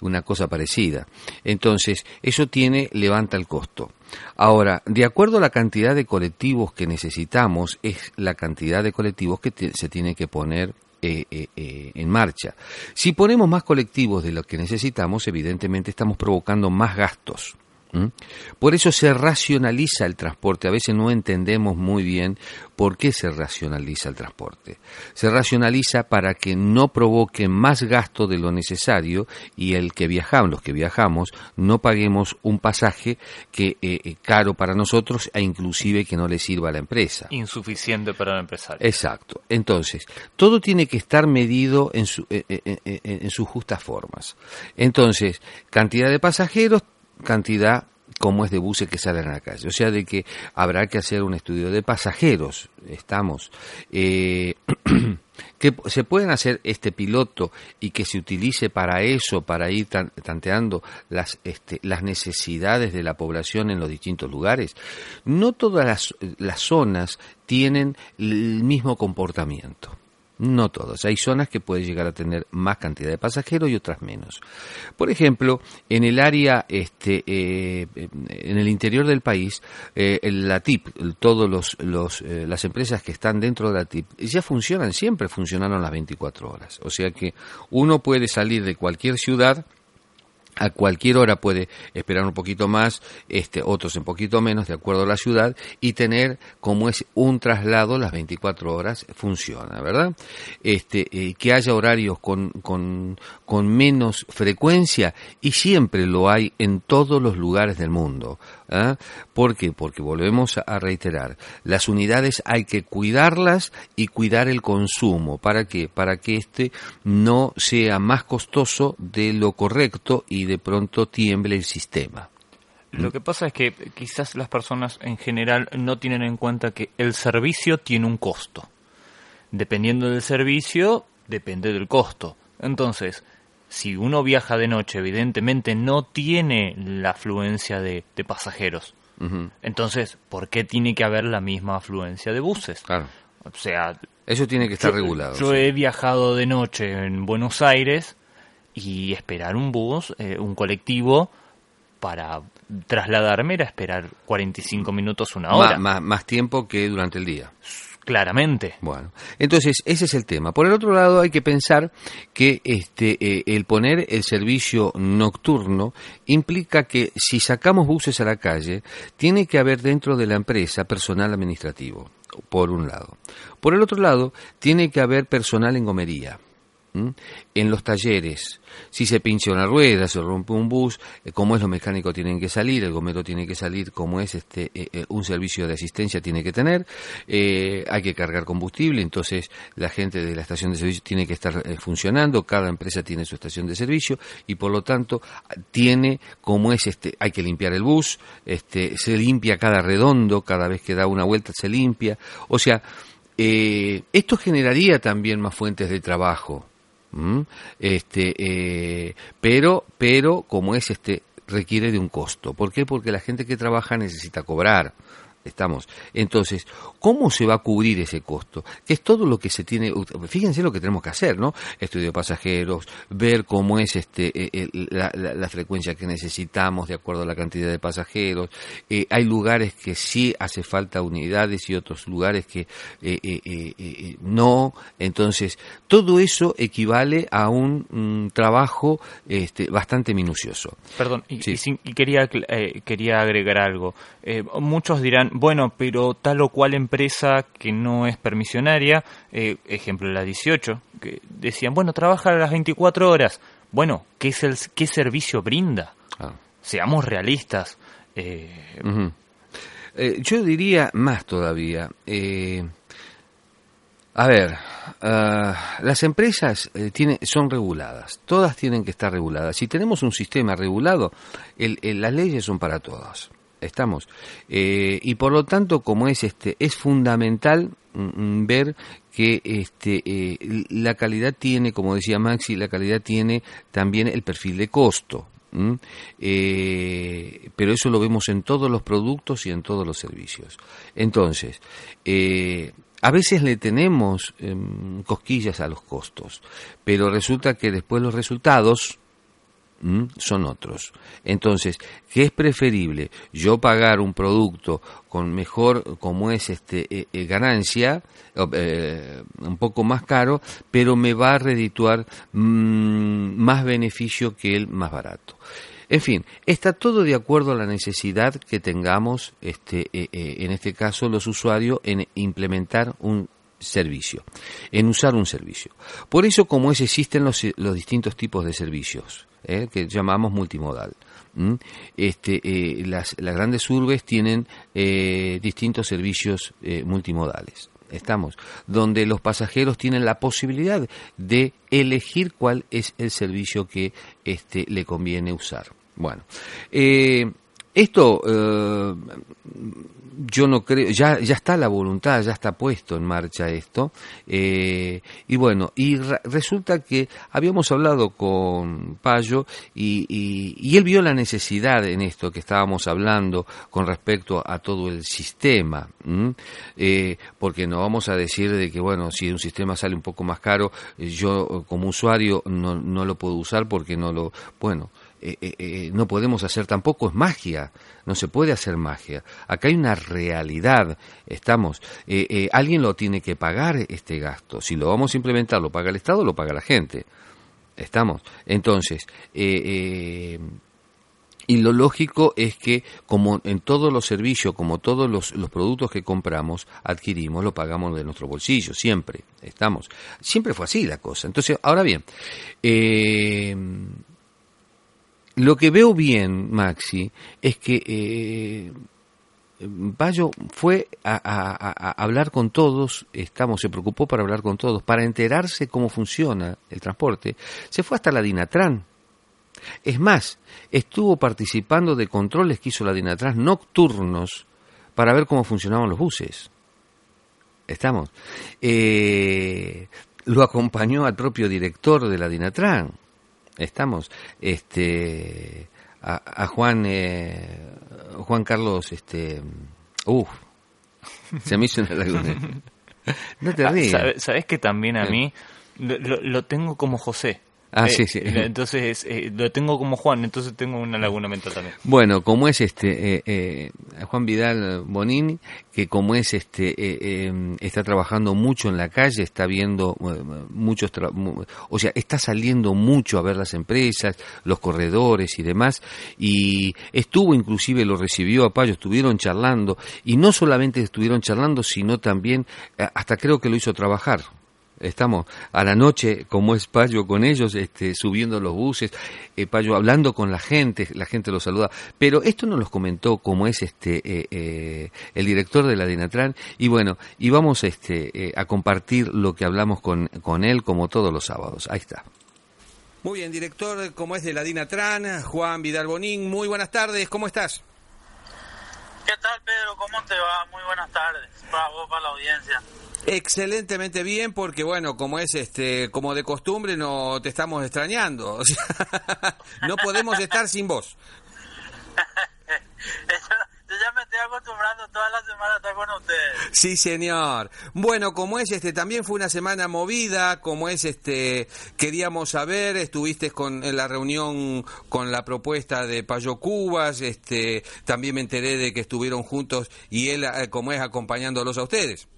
Una cosa parecida. Entonces, eso tiene, levanta el costo. Ahora, de acuerdo a la cantidad de colectivos que necesitamos, es la cantidad de colectivos que se tiene que poner eh, eh, eh, en marcha. Si ponemos más colectivos de lo que necesitamos, evidentemente estamos provocando más gastos. ¿M? Por eso se racionaliza el transporte. A veces no entendemos muy bien por qué se racionaliza el transporte. Se racionaliza para que no provoque más gasto de lo necesario y el que viajamos, los que viajamos, no paguemos un pasaje que eh, eh, caro para nosotros e inclusive que no le sirva a la empresa. Insuficiente para el empresario. Exacto. Entonces, todo tiene que estar medido en, su- eh, en sus justas formas. Entonces, cantidad de pasajeros, cantidad como es de buses que salen a la calle. O sea, de que habrá que hacer un estudio de pasajeros. Estamos. Eh, que se pueden hacer este piloto y que se utilice para eso, para ir tan- tanteando las, este, las necesidades de la población en los distintos lugares. No todas las, las zonas tienen el mismo comportamiento. No todas. Hay zonas que pueden llegar a tener más cantidad de pasajeros y otras menos. Por ejemplo, en el área, este, eh, en el interior del país, eh, la TIP, todos los, los, eh, las empresas que están dentro de la TIP ya funcionan, siempre funcionaron las 24 horas. O sea que uno puede salir de cualquier ciudad a cualquier hora puede esperar un poquito más, este, otros un poquito menos, de acuerdo a la ciudad, y tener como es un traslado las 24 horas, funciona, ¿verdad? Este, eh, que haya horarios con, con, con menos frecuencia, y siempre lo hay en todos los lugares del mundo. ¿Ah? ¿Por qué? Porque volvemos a- reiterar, las unidades hay que cuidarlas y cuidar el consumo. ¿Para qué? Para que este no sea más costoso de lo correcto y de pronto tiemble el sistema. Lo que pasa es que quizás las personas en general no tienen en cuenta que el servicio tiene un costo. Dependiendo del servicio, depende del costo. Entonces, si uno viaja de noche, evidentemente no tiene la afluencia de, de pasajeros. Entonces, ¿por qué tiene que haber la misma afluencia de buses? Claro. O sea, Eso tiene que estar yo- regulado. Yo sí. he viajado de noche en Buenos Aires y esperar un bus, eh, un colectivo, para trasladarme era esperar 45 minutos, una hora. ma- más tiempo que durante el día. Claramente. Bueno, entonces ese es el tema. Por el otro lado, hay que pensar que este eh, el poner el servicio nocturno implica que si sacamos buses a la calle, tiene que haber dentro de la empresa personal administrativo, por un lado. Por el otro lado, tiene que haber personal en gomería. ¿M? En los talleres, si se pincha una rueda, se rompe un bus, eh, como es los mecánicos tienen que salir, el gomero tiene que salir, como es este eh, eh, un servicio de asistencia tiene que tener, hay que cargar combustible, entonces la gente de la estación de servicio tiene que estar eh, funcionando, cada empresa tiene su estación de servicio y por lo tanto tiene como es este, hay que limpiar el bus, este, se limpia cada redondo, cada vez que da una vuelta se limpia, o sea, esto generaría también más fuentes de trabajo. ¿M? Este, eh, pero, pero como es este, requiere de un costo. ¿Por qué? Porque la gente que trabaja necesita cobrar. Estamos. Entonces, ¿cómo se va a cubrir ese costo? Que es todo lo que se tiene. Fíjense lo que tenemos que hacer, ¿no? Estudio de pasajeros, ver cómo es este eh, el- la, la- la frecuencia que necesitamos de acuerdo a la cantidad de pasajeros. Eh, hay lugares que sí hace falta unidades y otros lugares que eh, eh, eh, eh, no. Entonces, todo eso equivale a un mm, trabajo este, bastante minucioso. Perdón, y, Sí. y sin- y quería, eh, quería agregar algo. Eh, muchos dirán, bueno, pero tal o cual empresa que no es permisionaria, eh, ejemplo la 18, que decían, bueno, trabaja a las 24 horas. Bueno, ¿qué, es el, qué servicio brinda? Ah. Seamos realistas. Eh. Eh, yo diría más todavía. eh, a ver, ah, las empresas tiene- son reguladas, todas tienen que estar reguladas. Si tenemos un sistema regulado, el- el- las leyes son para todas. Estamos. Eh, y por lo tanto, como es este, es fundamental mm, mm, ver que este, eh, la calidad tiene, como decía Maxi, la calidad tiene también el perfil de costo. Eh, pero eso lo vemos en todos los productos y en todos los servicios. Entonces, eh, a veces le tenemos em, cosquillas a los costos, pero resulta que después los resultados son otros. Entonces, ¿qué es preferible? Yo pagar un producto con mejor, como es este eh, eh, ganancia, eh, un poco más caro, pero me va a redituar mm, más beneficio que el más barato. En fin, está todo de acuerdo a la necesidad que tengamos, este, en este caso los usuarios, en implementar un servicio, en usar un servicio. Por eso, como es, existen los, los distintos tipos de servicios, ¿eh? que llamamos multimodal. Este, eh, las, las grandes urbes tienen eh, distintos servicios multimodales. Estamos, donde los pasajeros tienen la posibilidad de elegir cuál es el servicio que este, le conviene usar. Bueno, eh, esto eh, yo no creo, ya, ya está la voluntad, ya está puesto en marcha esto. eh, y bueno, y resulta que habíamos hablado con Payo y, y- y él vio la necesidad en esto que estábamos hablando con respecto a todo el sistema. Eh, porque no vamos a decir de que, bueno, si un sistema sale un poco más caro, yo como usuario no, no lo puedo usar porque no lo, bueno, eh, eh, eh, no podemos hacer tampoco es magia, no se puede hacer magia. Acá hay una realidad, estamos, eh, eh, alguien lo tiene que pagar este gasto. Si lo vamos a implementar, lo paga el Estado, lo paga la gente. Estamos. Entonces, y lo lógico es que, como en todos los servicios, como todos los, los productos que compramos, adquirimos, lo pagamos de nuestro bolsillo, siempre. Estamos. Siempre fue así la cosa. Entonces, ahora bien, eh, lo que veo bien, Maxi, es que eh, Bayo fue a, hablar con todos, estamos, se preocupó para hablar con todos, para enterarse cómo funciona el transporte. Se fue hasta la Dinatran. Es más, estuvo participando de controles que hizo la Dinatran nocturnos para ver cómo funcionaban los buses. Estamos. Eh, lo acompañó al propio director de la Dinatran. Estamos. Este, a, a Juan, eh, Juan Carlos, este, uff, se me hizo una laguna. No te Ah, rías. sabe- Sabes que también a Sí. mí lo- lo tengo como José. Ah, Eh, sí, sí. Entonces eh, lo tengo como Juan, entonces tengo una laguna mental también. Bueno, como es este eh, eh, Juan Vidal Bonini, que como es este está trabajando mucho en la calle, está viendo muchos, tra- o sea, está saliendo mucho a ver las empresas, los corredores y demás, y estuvo inclusive lo recibió a Payo, estuvieron charlando y no solamente estuvieron charlando, sino también hasta creo que lo hizo trabajar. Estamos a la noche, como es Payo con ellos, este, subiendo los buses, eh, Payo hablando con la gente, la gente lo saluda. Pero esto nos los comentó como es este eh, eh, el director de la Dinatran y bueno, y vamos este, eh, a compartir lo que hablamos con, con él como todos los sábados. Ahí está. Muy bien, director, como es de la Dinatran, Juan Vidal Bonín, muy buenas tardes, ¿cómo estás? ¿Qué tal, Pedro? ¿Cómo te va? Muy buenas tardes. Para vos, para la audiencia. Excelentemente bien, porque bueno, como es este, como de costumbre, no te estamos extrañando. O sea, no podemos estar sin vos. Yo ya me estoy acostumbrando toda la semana a estar con ustedes. Sí, señor. Bueno, como es este, también fue una semana movida, como es este, queríamos saber, estuviste con en la reunión con la propuesta de Payo Cubas, este, también me enteré de que estuvieron juntos y él, eh, como es, acompañándolos a ustedes.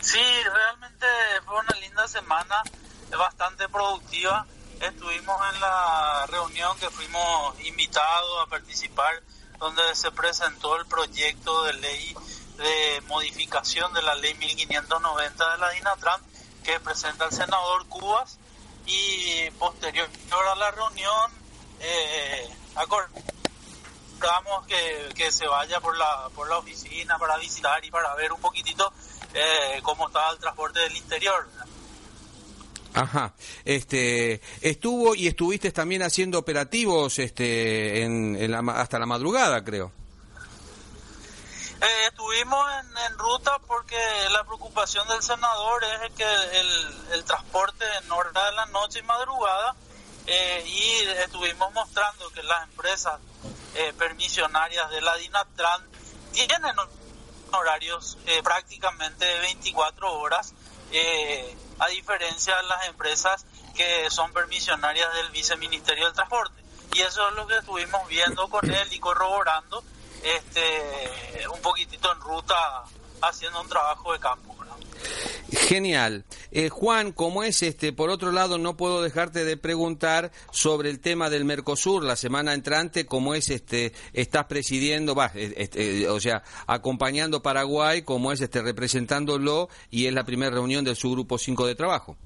Sí, realmente fue una linda semana, bastante productiva. Estuvimos en la reunión que fuimos invitados a participar, donde se presentó el proyecto de ley de modificación de la ley 1590 de la DINATRAN que presenta el senador Cubas y posterior a la reunión eh, acordamos que, que se vaya por la, por la oficina para visitar y para ver un poquitito eh, cómo estaba el transporte del interior. Ajá. Este, estuvo y estuviste también haciendo operativos este, en, en la hasta la madrugada, creo. Eh, estuvimos en, en ruta porque la preocupación del senador es que el, el transporte en hora de la noche y madrugada eh, y estuvimos mostrando que las empresas eh, permisionarias de la DINATRAN tienen horarios eh, prácticamente de 24 horas eh, a diferencia de las empresas que son permisionarias del Viceministerio del Transporte. Y eso es lo que estuvimos viendo con él y corroborando este un poquitito en ruta haciendo un trabajo de campo. Genial. Eh, Juan, como es este, por otro lado, no puedo dejarte de preguntar sobre el tema del Mercosur la semana entrante, como es este, estás presidiendo, va, este, o sea, acompañando Paraguay, como es este, representándolo y es la primera reunión del subgrupo 5 de trabajo.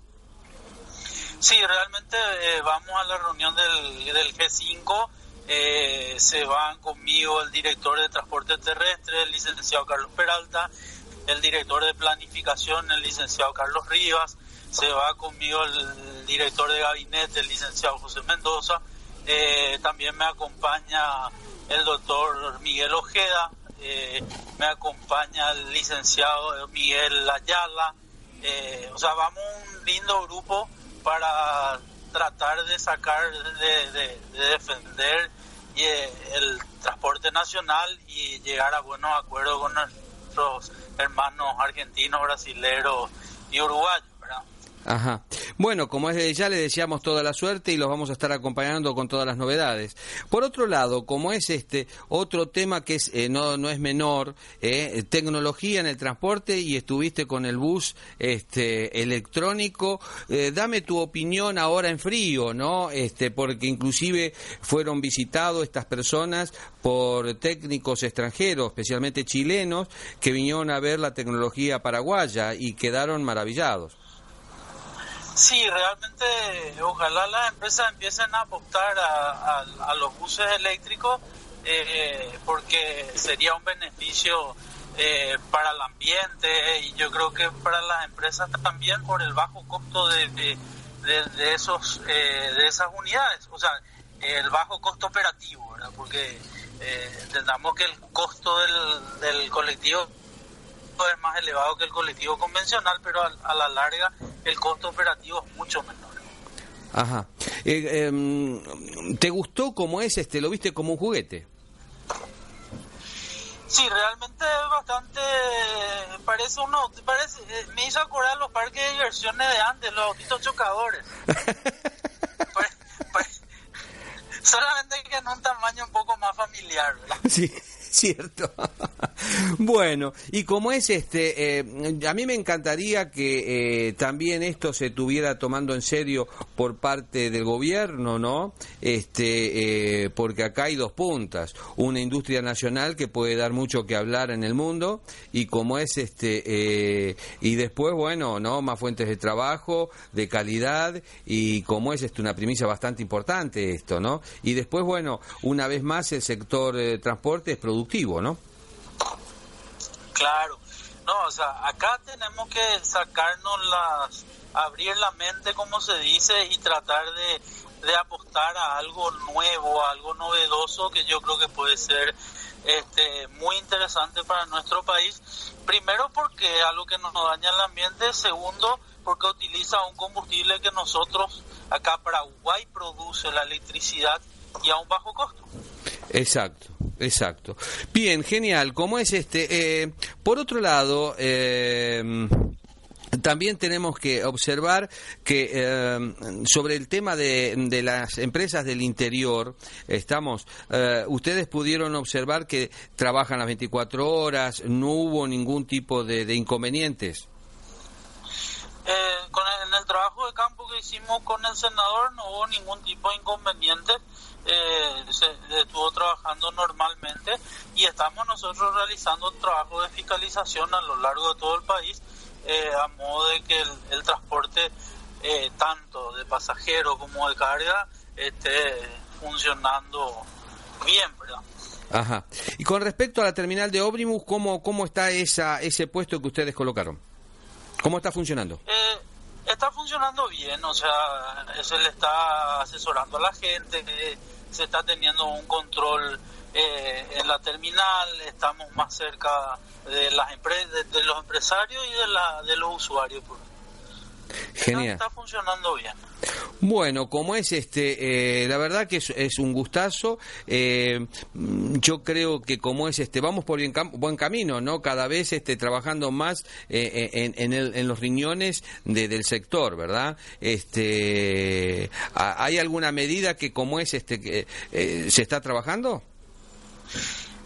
Sí, realmente eh, vamos a la reunión del, del G5. eh, se van conmigo el director de transporte terrestre, el licenciado Carlos Peralta, el director de planificación, el licenciado Carlos Rivas, se va conmigo el director de gabinete, el licenciado José Mendoza, eh, también me acompaña el doctor Miguel Ojeda, eh, me acompaña el licenciado Miguel Ayala, eh, o sea, vamos un lindo grupo para tratar de sacar, de, de- de defender el transporte nacional y llegar a buenos acuerdos con nuestros hermanos argentinos, brasileros y uruguayos. Ajá. Bueno, como es de ya le deseamos toda la suerte y los vamos a estar acompañando con todas las novedades. Por otro lado, como es este otro tema que es eh, no no es menor, eh, tecnología en el transporte y estuviste con el bus este electrónico, eh, dame tu opinión ahora en frío, ¿no? Este porque inclusive fueron visitados estas personas por técnicos extranjeros, especialmente chilenos, que vinieron a ver la tecnología paraguaya y quedaron maravillados. Sí, realmente ojalá las empresas empiecen a apostar a, los buses eléctricos eh, porque sería un beneficio eh, para el ambiente y yo creo que para las empresas también por el bajo costo de- de esos eh, de esas unidades, o sea, el bajo costo operativo, ¿verdad? Porque eh, entendamos que el costo del, del colectivo es más elevado que el colectivo convencional, pero a, a la larga el costo operativo es mucho menor. Ajá. Eh, em, ¿Te gustó cómo es este? ¿Lo viste como un juguete? Sí, realmente es bastante, parece uno, parece, eh, me hizo acordar los parques de diversiones de antes, los autitos chocadores. Pare- pare- solamente que en un tamaño un poco más familiar, ¿verdad? Sí, cierto. bueno, y como es este, eh, a mí me encantaría que eh, también esto se estuviera tomando en serio por parte del gobierno, ¿no? Este, eh, porque acá hay dos puntas, una industria nacional que puede dar mucho que hablar en el mundo y como es este, eh, y después bueno, ¿no? Más fuentes de trabajo, de calidad y como es este una premisa bastante importante esto, ¿no? Y después bueno, una vez más el sector eh, transporte es productivo, ¿no? Claro. No, o sea, acá tenemos que sacarnos las, abrir la mente, como se dice, y tratar de, de apostar a algo nuevo, a algo novedoso que yo creo que puede ser este, muy interesante para nuestro país. Primero porque es algo que no nos daña el ambiente, segundo porque utiliza un combustible que nosotros acá Paraguay produce la electricidad y a un bajo costo. Exacto, exacto. Bien, genial. ¿Cómo es este? Eh, por otro lado, eh, también tenemos que observar que eh, sobre el tema de, de las empresas del interior, estamos, eh, ustedes pudieron observar que trabajan las 24 horas, no hubo ningún tipo de, de inconvenientes. Eh, con el, en el trabajo de campo que hicimos con el senador no hubo ningún tipo de inconveniente, eh, se estuvo trabajando normalmente y estamos nosotros realizando trabajo de fiscalización a lo largo de todo el país eh, a modo de que el, el transporte eh, tanto de pasajeros como de carga esté funcionando bien, ¿verdad? Ajá. Y con respecto a la terminal de Ómnibus, ¿cómo, cómo está esa, ese puesto que ustedes colocaron? ¿Cómo está funcionando? Eh, está funcionando bien, o sea, se le está asesorando a la gente, eh, se está teniendo un control eh, en la terminal, estamos más cerca de las empre- de, los empresarios y de, la, de los usuarios. Genial. Está, funcionando bien. Bueno, como es este, eh, la verdad que es, es un gustazo. eh, yo creo que como es este, vamos por bien cam- buen camino, ¿no? Cada vez este, trabajando más eh, en, en, el- en los riñones de- del sector, ¿verdad? Este, ¿ha- ¿hay alguna medida que como es este, que eh, se está trabajando?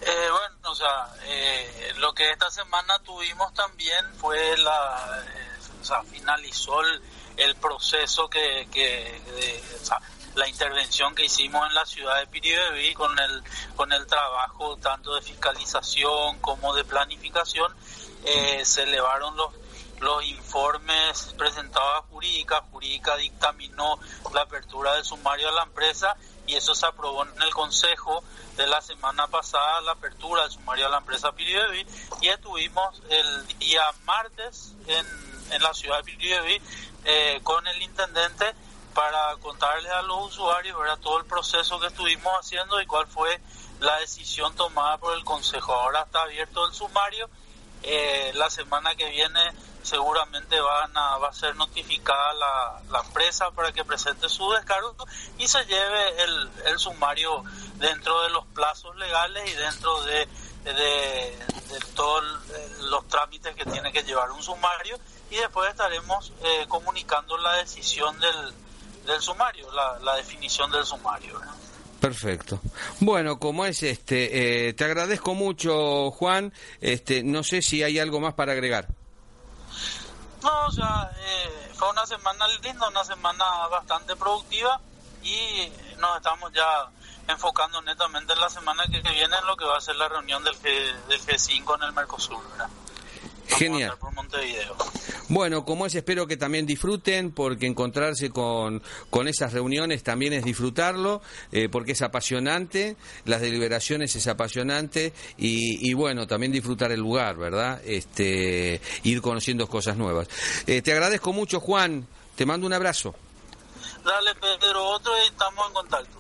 Eh, bueno, o sea, eh, lo que esta semana tuvimos también fue la, eh, finalizó el, proceso que, que la intervención que hicimos en la ciudad de Piribeví con el, con el trabajo tanto de fiscalización como de planificación, eh, se elevaron los los informes presentados a Jurídica, Jurídica dictaminó la apertura del sumario a la empresa y eso se aprobó en el Consejo de la semana pasada, la apertura del sumario a la empresa Piribevi y estuvimos el día martes en, en la ciudad de Piribevi eh, con el intendente para contarles a los usuarios ¿verdad? todo el proceso que estuvimos haciendo y cuál fue la decisión tomada por el Consejo. Ahora está abierto el sumario. Eh, la semana que viene seguramente van a, va a ser notificada la, la empresa para que presente su descargo y se lleve el, el sumario dentro de los plazos legales y dentro de, de, de todos los trámites que tiene que llevar un sumario y después estaremos eh, comunicando la decisión del, del sumario, la, la definición del sumario. Perfecto. Bueno, como es este, eh, te agradezco mucho, Juan. Este, no sé si hay algo más para agregar. No, o sea, eh, fue una semana linda, una semana bastante productiva y nos estamos ya enfocando netamente en la semana que viene en lo que va a ser la reunión del, G, del G5 en el Mercosur. ¿verdad? Genial. por Montevideo. Bueno, como es, espero que también disfruten, porque encontrarse con, con esas reuniones también es disfrutarlo, eh, porque es apasionante, las deliberaciones es apasionante, y, y bueno, también disfrutar el lugar, ¿verdad? Este, ir conociendo cosas nuevas. Eh, te agradezco mucho, Juan, te mando un abrazo. Dale, Pedro, otro y estamos en contacto.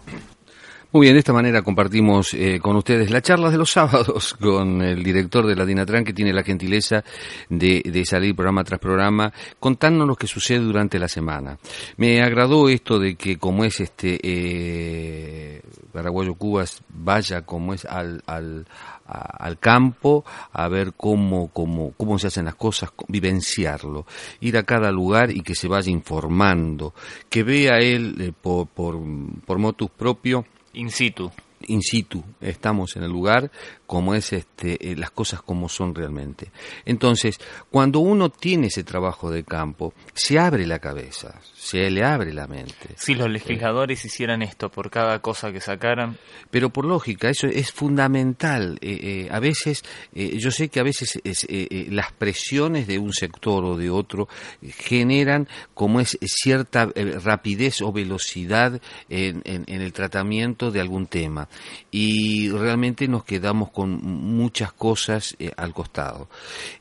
Muy bien, de esta manera compartimos eh, con ustedes las charlas de los sábados con el director de la Dinatran que tiene la gentileza de, de salir programa tras programa contándonos lo que sucede durante la semana. Me agradó esto de que como es este eh, Paraguayo Cubas vaya como es al, al, al campo a ver cómo, cómo, cómo se hacen las cosas, vivenciarlo, ir a cada lugar y que se vaya informando, que vea él eh, por, por, por motus propio In situ. in situ, estamos en el lugar como es este, eh, las cosas como son realmente. Entonces, cuando uno tiene ese trabajo de campo, se abre la cabeza, se le abre la mente. Si los legisladores hicieran esto por cada cosa que sacaran, Pero por lógica, eso es fundamental. Eh, eh, a veces, eh, yo sé que a veces es, eh, eh, las presiones de un sector o de otro eh, generan como es cierta eh, rapidez o velocidad en, en- en el tratamiento de algún tema. Y realmente nos quedamos con muchas cosas eh, al costado.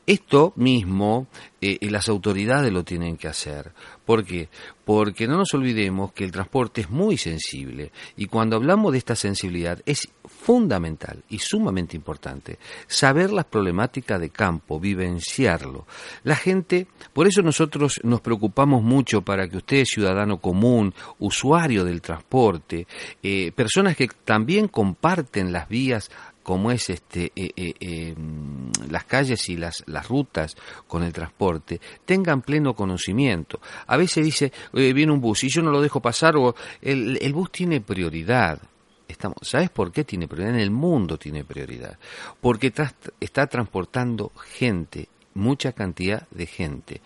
Esto mismo eh, las autoridades lo tienen que hacer. ¿Por qué? Porque no nos olvidemos que el transporte es muy sensible y cuando hablamos de esta sensibilidad es fundamental y sumamente importante saber las problemáticas de campo, vivenciarlo. La gente, por eso nosotros nos preocupamos mucho para que usted, ciudadano común, usuario del transporte, eh, personas que también comparten las vías como es este eh, eh, mm, las calles y las, las rutas con el transporte tengan pleno conocimiento. A veces dice, "Eh, viene un bus y yo no lo dejo pasar o el, el bus tiene prioridad. Estamos, ¿Sabes por qué tiene prioridad? En el mundo tiene prioridad. Porque está transportando gente, mucha cantidad de gente.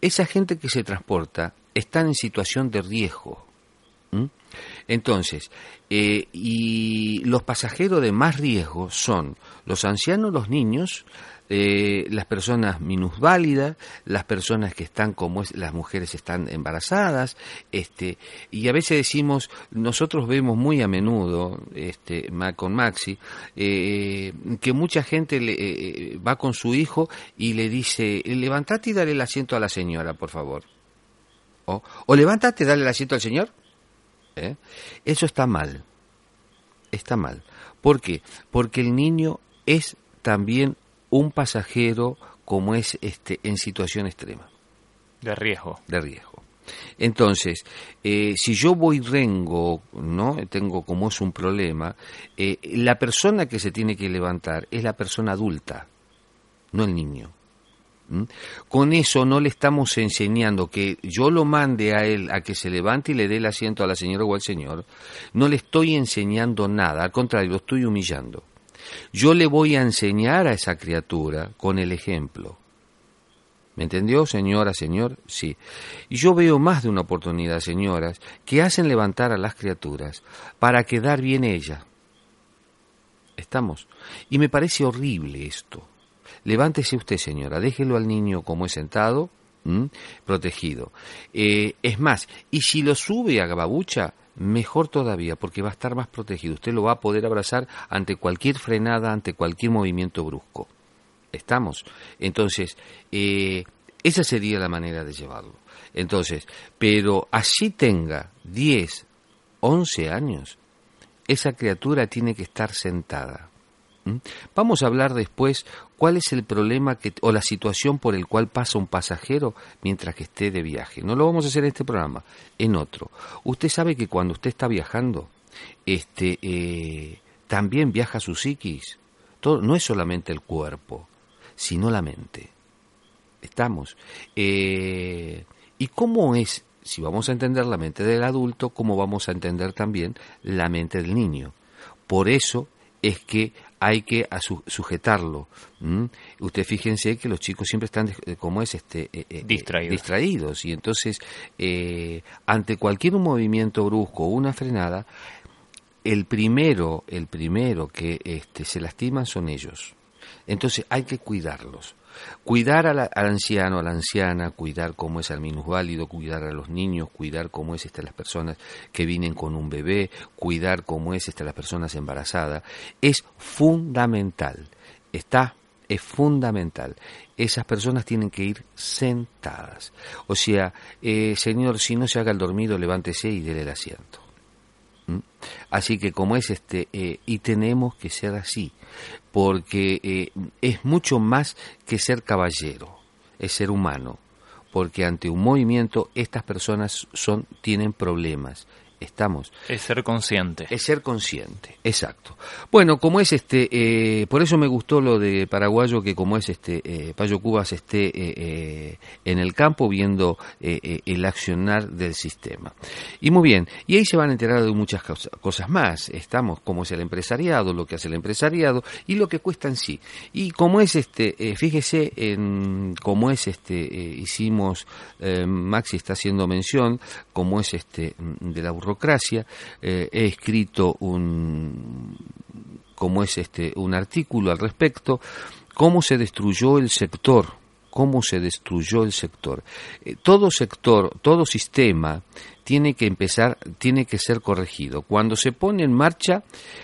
Esa gente que se transporta está en situación de riesgo. Entonces, eh, y los pasajeros de más riesgo son los ancianos, los niños, eh, las personas minusválidas, las personas que están como es, las mujeres están embarazadas, este, y a veces decimos, nosotros vemos muy a menudo, este, con Maxi, eh, que mucha gente le, eh, va con su hijo y le dice, levantate y dale el asiento a la señora, por favor. O, o levántate, dale el asiento al señor. ¿Eh? Eso está mal. Está mal. ¿Por qué? Porque el niño es también un pasajero como es este en situación extrema de riesgo. de riesgo. Entonces, eh, si yo voy rengo, ¿no? Tengo como es un problema, eh, la persona que se tiene que levantar es la persona adulta, no el niño. Con eso no le estamos enseñando que yo lo mande a él a que se levante y le dé el asiento a la señora o al señor. No le estoy enseñando nada, al contrario, lo estoy humillando. Yo le voy a enseñar a esa criatura con el ejemplo. ¿Me entendió, señora, señor? Sí. Y yo veo más de una oportunidad, señoras, que hacen levantar a las criaturas para quedar bien ella. ¿Estamos? Y me parece horrible esto. Levántese usted, señora, déjelo al niño como es sentado, protegido. Eh, es más, y si lo sube a babucha, mejor todavía, porque va a estar más protegido. Usted lo va a poder abrazar ante cualquier frenada, ante cualquier movimiento brusco. ¿Estamos? Entonces, eh, Esa sería la manera de llevarlo. Entonces, pero así tenga 10, 11 años, esa criatura tiene que estar sentada. Vamos a hablar después cuál es el problema que, o la situación por el cual pasa un pasajero mientras que esté de viaje. No lo vamos a hacer en este programa, en otro. Usted sabe que cuando usted está viajando, este, eh, también viaja su psiquis. Todo, no es solamente el cuerpo, sino la mente. Estamos. Eh, ¿Y cómo es, si vamos a entender la mente del adulto, cómo vamos a entender también la mente del niño? Por eso es que hay que sujetarlo. Usted fíjense que los chicos siempre están, eh, como es, este, eh, eh, distraídos. distraídos. Y entonces, ante cualquier movimiento brusco o una frenada, el primero, el primero que este, se lastiman son ellos. Entonces hay que cuidarlos. Cuidar al, anciano, a la anciana, cuidar cómo es al minusválido, cuidar a los niños, cuidar cómo es estas las personas que vienen con un bebé, cuidar cómo es estas las personas embarazadas, es fundamental. Está es fundamental. Esas personas tienen que ir sentadas. O sea, eh, señor, si no se haga el dormido, levántese y déle el asiento. Así que como es este, eh, y tenemos que ser así porque eh, es mucho más que ser caballero, es ser humano, porque ante un movimiento estas personas son tienen problemas estamos. Es ser consciente. Es ser consciente, exacto. Bueno, como es este, eh, por eso me gustó lo de Paraguayo, que como es este, eh, Payo Cubas esté eh, eh en el campo viendo el accionar del sistema. Y muy bien, y ahí se van a enterar de muchas cosas más. Estamos, como es el empresariado, lo que hace el empresariado y lo que cuesta en sí. Y como es este, fíjese en cómo es este, hicimos, Maxi está haciendo mención, como es este, de la burro eh, he escrito un como es este un artículo al respecto cómo se destruyó el sector cómo se destruyó el sector. Eh, todo sector todo sistema tiene que empezar tiene que ser corregido. Cuando se pone en marcha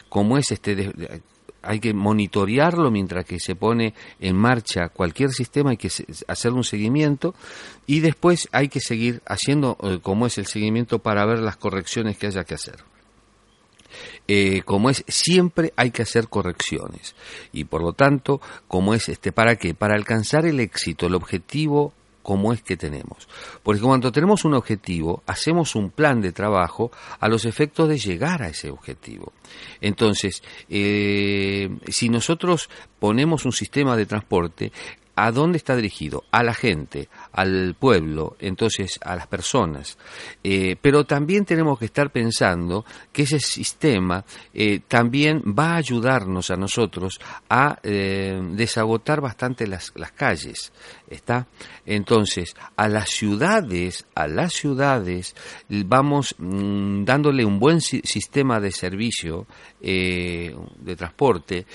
como es este hay que monitorearlo mientras que se pone en marcha cualquier sistema, hay que hacer un seguimiento y después hay que seguir haciendo eh, como es el seguimiento para ver las correcciones que haya que hacer. Eh, como es siempre hay que hacer correcciones y por lo tanto como es este para qué para alcanzar el éxito el objetivo como es que tenemos. Porque cuando tenemos un objetivo, hacemos un plan de trabajo a los efectos de llegar a ese objetivo. Entonces, eh, si nosotros ponemos un sistema de transporte, ¿A dónde está dirigido? A la gente, al pueblo, entonces a las personas. Eh, pero también tenemos que estar pensando que ese sistema eh, también va a ayudarnos a nosotros a eh, desagotar bastante las, las calles. ¿Está? Entonces, a las ciudades, a las ciudades, vamos mm, dándole un buen sistema de servicio, de transporte.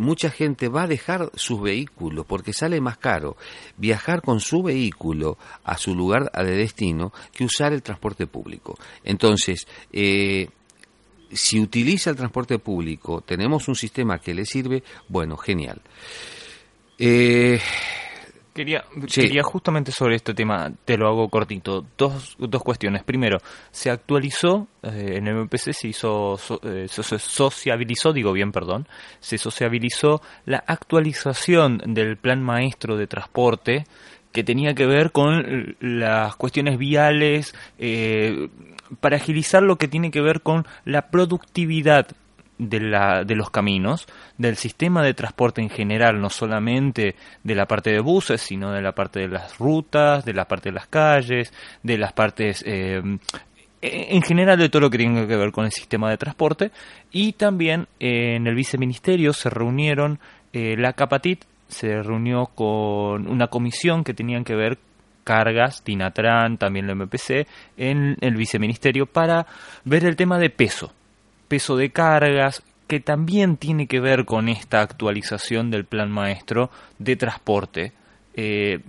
mucha gente va a dejar sus vehículos porque sale más caro viajar con su vehículo a su lugar de destino que usar el transporte público. Entonces, eh, si utiliza el transporte público, tenemos un sistema que le sirve, bueno, genial. Eh, Quería, quería justamente sobre este tema, te lo hago cortito, dos, dos cuestiones. Primero, se actualizó, eh, en el MPC se hizo, eh, se sociabilizó, digo bien, perdón, se sociabilizó la actualización del plan maestro de transporte que tenía que ver con las cuestiones viales, eh, para agilizar lo que tiene que ver con la productividad de, la, de los caminos, del sistema de transporte en general, no solamente de la parte de buses, sino de la parte de las rutas, de la parte de las calles, de las partes eh, en general de todo lo que tiene que ver con el sistema de transporte. Y también eh, en el viceministerio se reunieron eh, la Capatit se reunió con una comisión que tenían que ver cargas, Tinatran, también la MPC, en el viceministerio para ver el tema de peso peso de cargas, que también tiene que ver con esta actualización del plan maestro de transporte, eh,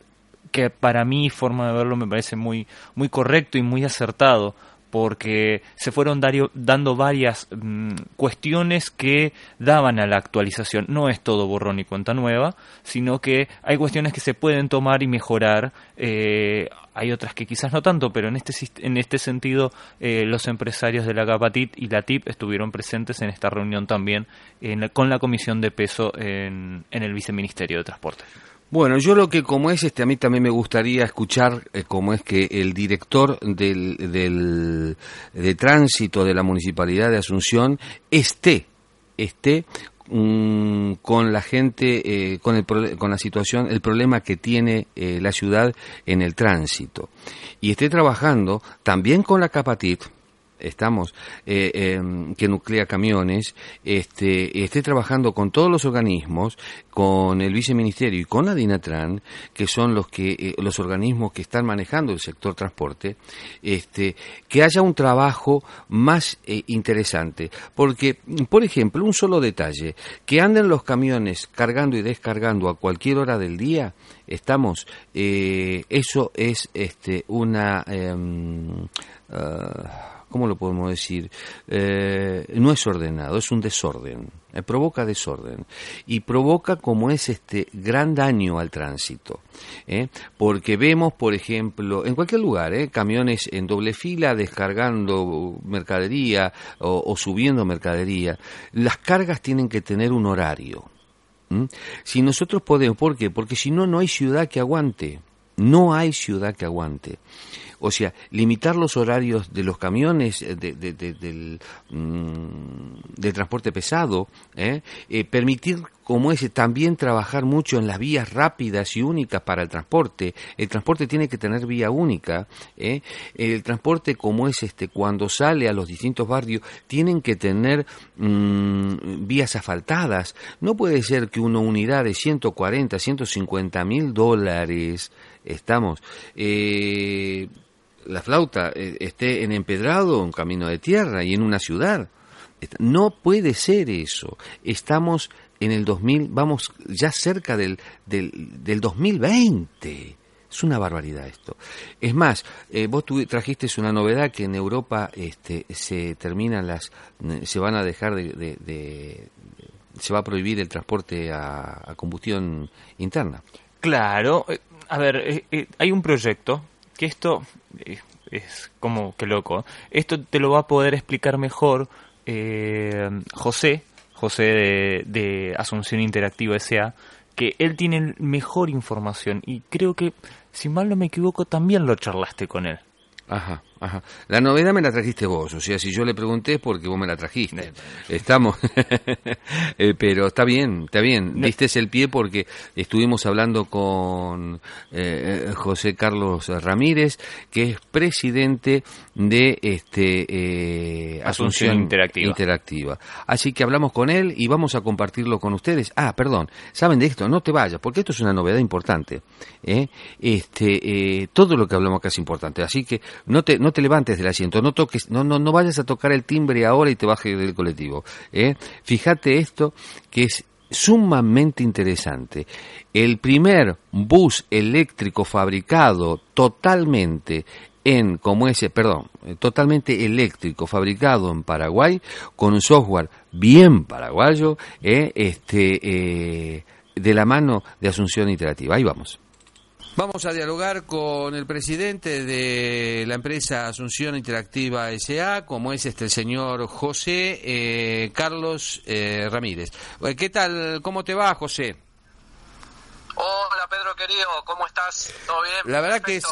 que para mí, forma de verlo, me parece muy, muy correcto y muy acertado, porque se fueron dando varias mm, cuestiones que daban a la actualización. No es todo borrón y cuenta nueva, sino que hay cuestiones que se pueden tomar y mejorar. eh, hay otras que quizás no tanto, pero en este, en este sentido eh, los empresarios de la Capatit y la TIP estuvieron presentes en esta reunión también en la- con la Comisión de Peso en, en el Viceministerio de Transporte. Bueno, yo lo que como es, este, a mí también me gustaría escuchar eh, cómo es que el director del, del, de tránsito de la Municipalidad de Asunción esté, esté mm, con la gente, eh, con, el, con la situación, el problema que tiene eh, la ciudad en el tránsito. Y esté trabajando también con la Capatit, estamos eh, em, que nuclea camiones este esté trabajando con todos los organismos con el viceministerio y con la Dinatran que son los que eh, los organismos que están manejando el sector transporte este que haya un trabajo más eh, interesante. Porque por ejemplo un solo detalle que anden los camiones cargando y descargando a cualquier hora del día estamos eh, eso es este una em, ah, ¿cómo lo podemos decir? Eh, no es ordenado, es un desorden, eh, provoca desorden y provoca como es este gran daño al tránsito, ¿eh? porque vemos, por ejemplo, en cualquier lugar, camiones en doble fila descargando mercadería o, subiendo mercadería, las cargas tienen que tener un horario. Si nosotros podemos, ¿por qué? Porque si no, no hay ciudad que aguante. No hay ciudad que aguante. O sea, limitar los horarios de los camiones eh, de- de- de- del, mm, transporte pesado, ¿eh? Eh, permitir como ese también trabajar mucho en las vías rápidas y únicas para el transporte. El transporte tiene que tener vía única. El transporte como es este cuando sale a los distintos barrios tienen que tener mm, vías asfaltadas. No puede ser que una unidad de 140, 150 mil dólares estamos la flauta eh, esté en empedrado, en camino de tierra y en una ciudad. No puede ser eso. Estamos en el 2000, vamos ya cerca del, del, del 2020. Es una barbaridad esto. Es más, eh, vos trajiste una novedad que en Europa este, se terminan las, se van a dejar de, de- se va a prohibir el transporte a, combustión interna. Claro, eh, a ver, eh, hay un proyecto que esto eh, es como que loco. Esto te lo va a poder explicar mejor eh, José, José de, de Asunción Interactiva S.A., que él tiene mejor información y creo que, si mal no me equivoco, también lo charlaste con él. Ajá, ajá. La novedad me la trajiste vos, o sea, si yo le pregunté es porque vos me la trajiste. Estamos, Eh, pero está bien, está bien. Diste el pie porque estuvimos hablando con eh, eh, José Carlos Ramírez, que es presidente de este eh, Asunción Interactiva. Interactiva. Así que hablamos con él y vamos a compartirlo con ustedes. Ah, perdón, saben de esto, no te vayas, porque esto es una novedad importante. Este, todo lo que hablamos acá es importante, así que no te, no te levantes del asiento, no toques, no, no, no vayas a tocar el timbre ahora y te bajes del colectivo. ¿eh? Fíjate esto que es sumamente interesante. El primer bus eléctrico fabricado totalmente en como ese, perdón, totalmente eléctrico fabricado en Paraguay con un software bien paraguayo, eh, este, eh, de la mano de Asunción Interactiva. Ahí vamos. Vamos a dialogar con el presidente de la empresa Asunción Interactiva SA, como es este el señor José eh, Carlos eh, Ramírez. Eh, ¿Qué tal? ¿Cómo te va, José? Hola Pedro querido, ¿cómo estás? ¿Todo bien? La verdad que es.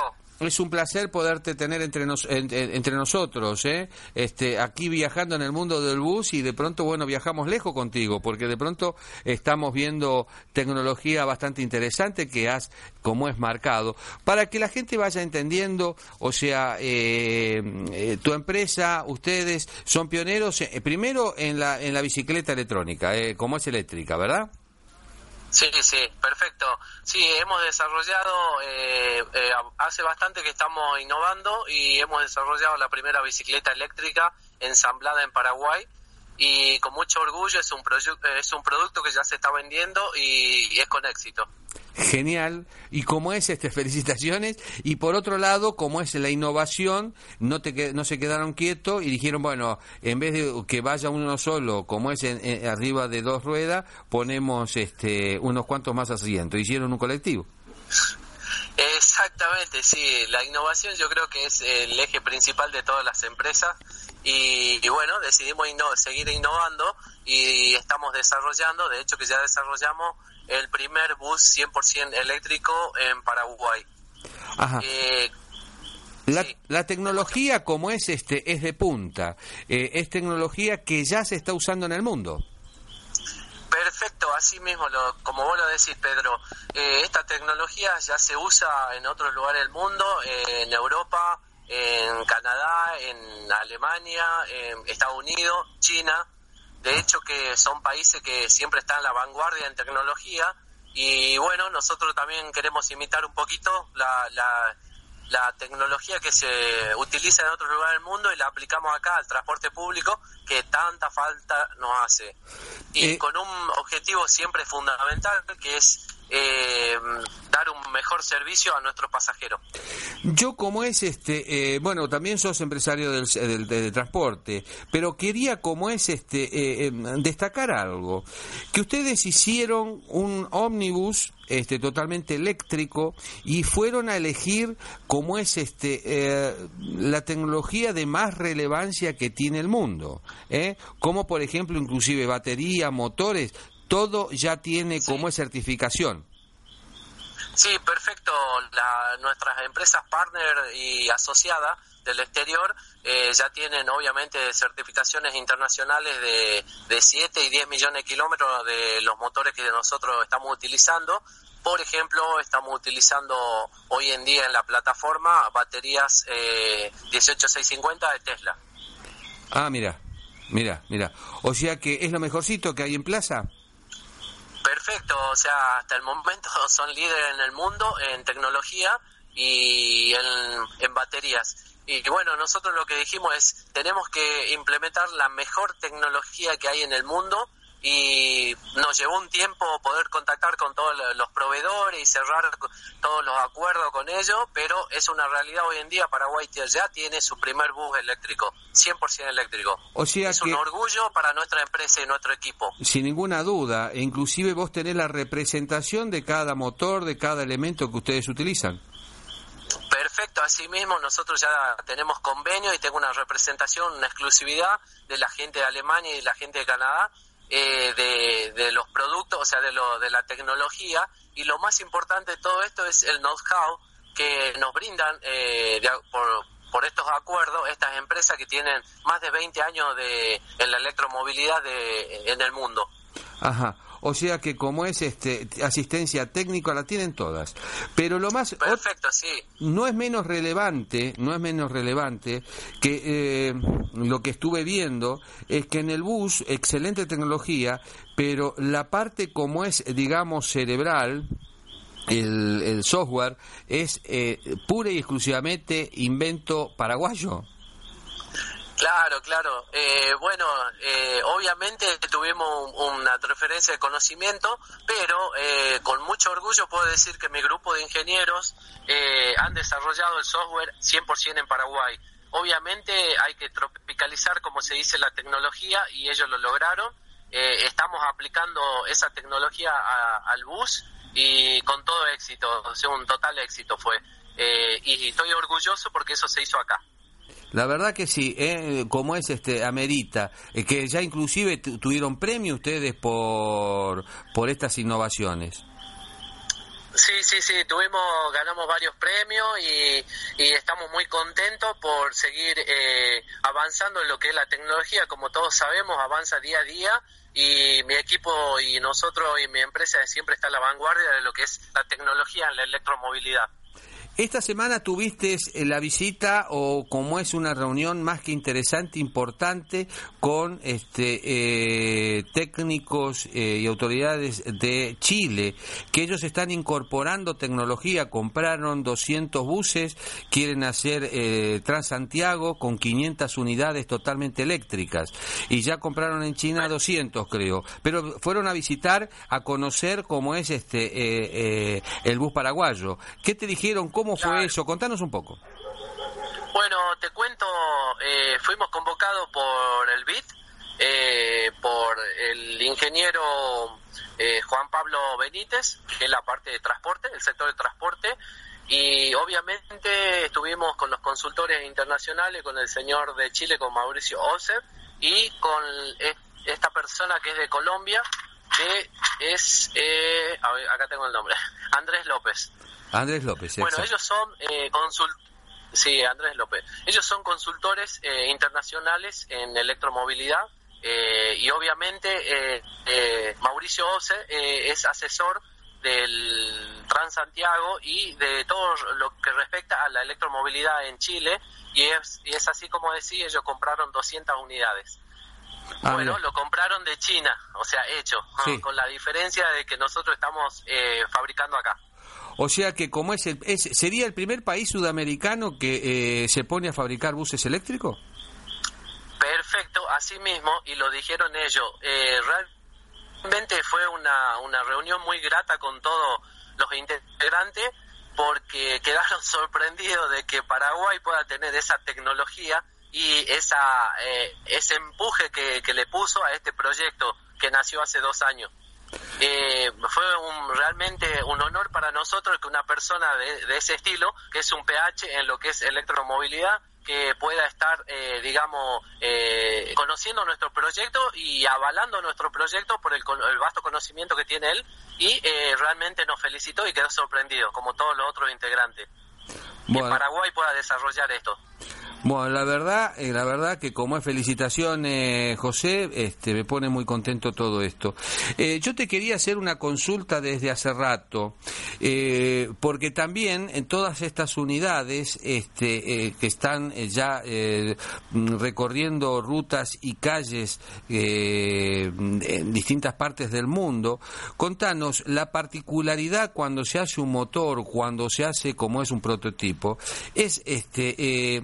Es un placer poderte tener entre, nos- en- en- entre nosotros, ¿eh? Este, aquí viajando en el mundo del bus y de pronto, bueno, viajamos lejos contigo, porque de pronto estamos viendo tecnología bastante interesante que has, como es marcado, para que la gente vaya entendiendo, o sea, eh, eh, tu empresa, ustedes son pioneros, eh, primero en la, en la bicicleta electrónica, eh, como es eléctrica, ¿verdad? Sí, sí, perfecto. Sí, hemos desarrollado, eh, eh, hace bastante que estamos innovando y hemos desarrollado la primera bicicleta eléctrica ensamblada en Paraguay y con mucho orgullo es un, proyu- es un producto que ya se está vendiendo y, y es con éxito. Genial. Y como es, este, felicitaciones. Y por otro lado, como es la innovación, no, te, no se quedaron quietos y dijeron, bueno, en vez de que vaya uno solo, como es en- arriba de dos ruedas, ponemos este, unos cuantos más asientos. Hicieron un colectivo. Exactamente, sí. La innovación yo creo que es el eje principal de todas las empresas y, bueno, decidimos seguir innovando y estamos desarrollando, de hecho que ya desarrollamos el primer bus 100% eléctrico en Paraguay. Ajá. Eh, La, Sí. la tecnología como es este es de punta, Eh, es tecnología que ya se está usando en el mundo. Perfecto, así mismo, lo, como vos lo decís, Pedro, eh, esta tecnología ya se usa en otros lugares del mundo, eh, en Europa, en Canadá, en Alemania, en Estados Unidos, China. De hecho, que son países que siempre están en la vanguardia en tecnología. Y bueno, nosotros también queremos imitar un poquito la, la, la tecnología que se utiliza en otros lugares del mundo y la aplicamos acá al transporte público que tanta falta nos hace. Y Eh, con un objetivo siempre fundamental que es eh, dar un mejor servicio a nuestros pasajeros. Yo como es este, eh, bueno, también sos empresario del, del- del transporte, pero quería como es este eh, eh, destacar algo, que ustedes hicieron un ómnibus este totalmente eléctrico y fueron a elegir como es este eh, la tecnología de más relevancia que tiene el mundo, ¿eh? como por ejemplo inclusive batería, motores, todo ya tiene como es certificación. Sí, perfecto. La- nuestras empresas partner y asociadas del exterior eh, ya tienen obviamente certificaciones internacionales de, de 7 y 10 millones de kilómetros de los motores que nosotros estamos utilizando. Por ejemplo, estamos utilizando hoy en día en la plataforma baterías eh, 18650 de Tesla. Ah, mira, mira, mira. O sea que es lo mejorcito que hay en plaza. Perfecto, o sea, hasta el momento son líderes en el mundo en tecnología y en, en baterías. Y bueno, nosotros lo que dijimos es, tenemos que implementar la mejor tecnología que hay en el mundo y nos llevó un tiempo poder contactar con todos lo- los proveedores y cerrar todos los acuerdos con ellos, pero es una realidad hoy en día, Paraguay ya tiene su primer bus eléctrico, 100% eléctrico. O sea es que- un orgullo para nuestra empresa y nuestro equipo. Sin ninguna duda, e inclusive vos tenés la representación de cada motor, de cada elemento que ustedes utilizan. Perfecto, asimismo nosotros ya tenemos convenio y tengo una representación, una exclusividad de la gente de Alemania y la gente de Canadá eh, de, de los productos, o sea, de, lo, de la tecnología y lo más importante de todo esto es el know-how que nos brindan eh, de por, por estos acuerdos estas empresas que tienen más de 20 años de, en la electromovilidad de, en el mundo. Ajá. O sea que como es este asistencia técnica la tienen todas. Pero lo más Perfecto, sí. no es menos relevante, no es menos relevante que eh, lo que estuve viendo es que en el bus excelente tecnología, pero la parte como es digamos cerebral el, el software es eh, pura y exclusivamente invento paraguayo. Claro, claro. Eh, bueno, eh, obviamente tuvimos un- una referencia de conocimiento, pero eh, con mucho orgullo puedo decir que mi grupo de ingenieros eh, han desarrollado el software 100% en Paraguay. Obviamente hay que tropicalizar, como se dice, la tecnología y ellos lo lograron. Eh, estamos aplicando esa tecnología al bus y con todo éxito, un total éxito fue. Eh, y estoy orgulloso porque eso se hizo acá. La verdad que sí, eh, como es este amerita, eh, que ya inclusive tu- tuvieron premio ustedes por por estas innovaciones. Sí, sí, sí, tuvimos, ganamos varios premios y, y estamos muy contentos por seguir eh, avanzando en lo que es la tecnología. Como todos sabemos, avanza día a día y mi equipo y nosotros y mi empresa siempre está a la vanguardia de lo que es la tecnología en la electromovilidad. Esta semana tuviste eh, la visita o como es una reunión más que interesante, importante, con este eh, técnicos eh, y autoridades de Chile, que ellos están incorporando tecnología, compraron 200 buses, quieren hacer eh, Transantiago con 500 unidades totalmente eléctricas y ya compraron en China 200 creo, pero fueron a visitar, a conocer cómo es este el bus paraguayo. ¿Qué te dijeron? ¿Cómo fue Claro. eso? Contanos un poco. Bueno, te cuento, eh, fuimos convocados por el BIT, eh, por el ingeniero eh, Juan Pablo Benítez, que es la parte de transporte, el sector de transporte, y obviamente estuvimos con los consultores internacionales, con el señor de Chile, con Mauricio Oser, y con eh, esta persona que es de Colombia, que es, eh, acá tengo el nombre, Andrés López. Andrés López. Bueno, exacto. ellos son eh, Sí, Andrés López. Ellos son consultores eh, internacionales en electromovilidad eh, y obviamente eh, eh, Mauricio Ose eh, es asesor del Transantiago y de todo lo que respecta a la electromovilidad en Chile y es, y es así como decía, ellos compraron 200 unidades. Ah, bueno, lo compraron de China, o sea, hecho, Sí. con la diferencia de que nosotros estamos eh, fabricando acá. O sea que como es, el, sería el primer país sudamericano que eh, se pone a fabricar buses eléctricos. Perfecto, así mismo, y lo dijeron ellos. Eh, realmente fue una, una reunión muy grata con todos los integrantes porque quedaron sorprendidos de que Paraguay pueda tener esa tecnología y esa eh, ese empuje que, que le puso a este proyecto que nació hace dos años. Eh, fue un, realmente un honor para nosotros que una persona de, de ese estilo, que es un PH en lo que es electromovilidad, que pueda estar, eh, digamos, eh, conociendo nuestro proyecto y avalando nuestro proyecto por el, el vasto conocimiento que tiene él y eh, realmente nos felicitó y quedó sorprendido, como todos los otros integrantes. Que Paraguay pueda desarrollar esto. Bueno, la verdad, eh, la verdad que como es felicitaciones, José, este, me pone muy contento todo esto. Eh, yo te quería hacer una consulta desde hace rato, eh, porque también en todas estas unidades este, que están ya recorriendo rutas y calles en distintas partes del mundo, contanos la particularidad cuando se hace un motor, cuando se hace como es un prototipo, es este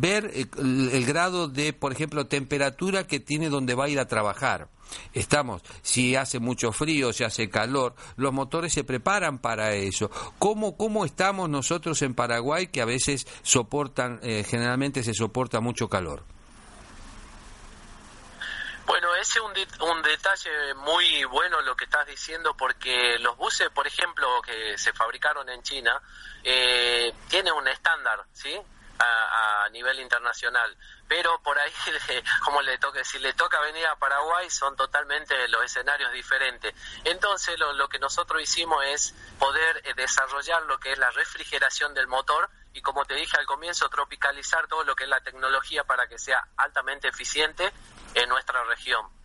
ver eh, el, grado de, por ejemplo, temperatura que tiene donde va a ir a trabajar. Estamos, si hace mucho frío, si hace calor, los motores se preparan para eso. ¿Cómo, cómo estamos nosotros en Paraguay que a veces soportan, eh, generalmente se soporta mucho calor? Bueno, ese es un, un detalle muy bueno lo que estás diciendo porque los buses, por ejemplo, que se fabricaron en China, eh, tienen un estándar, ¿sí? A, a nivel internacional. Pero por ahí, como le toque, si le toca venir a Paraguay, son totalmente los escenarios diferentes. Entonces, lo, lo que nosotros hicimos es poder eh, desarrollar lo que es la refrigeración del motor y, como te dije al comienzo, tropicalizar todo lo que es la tecnología para que sea altamente eficiente en nuestra región.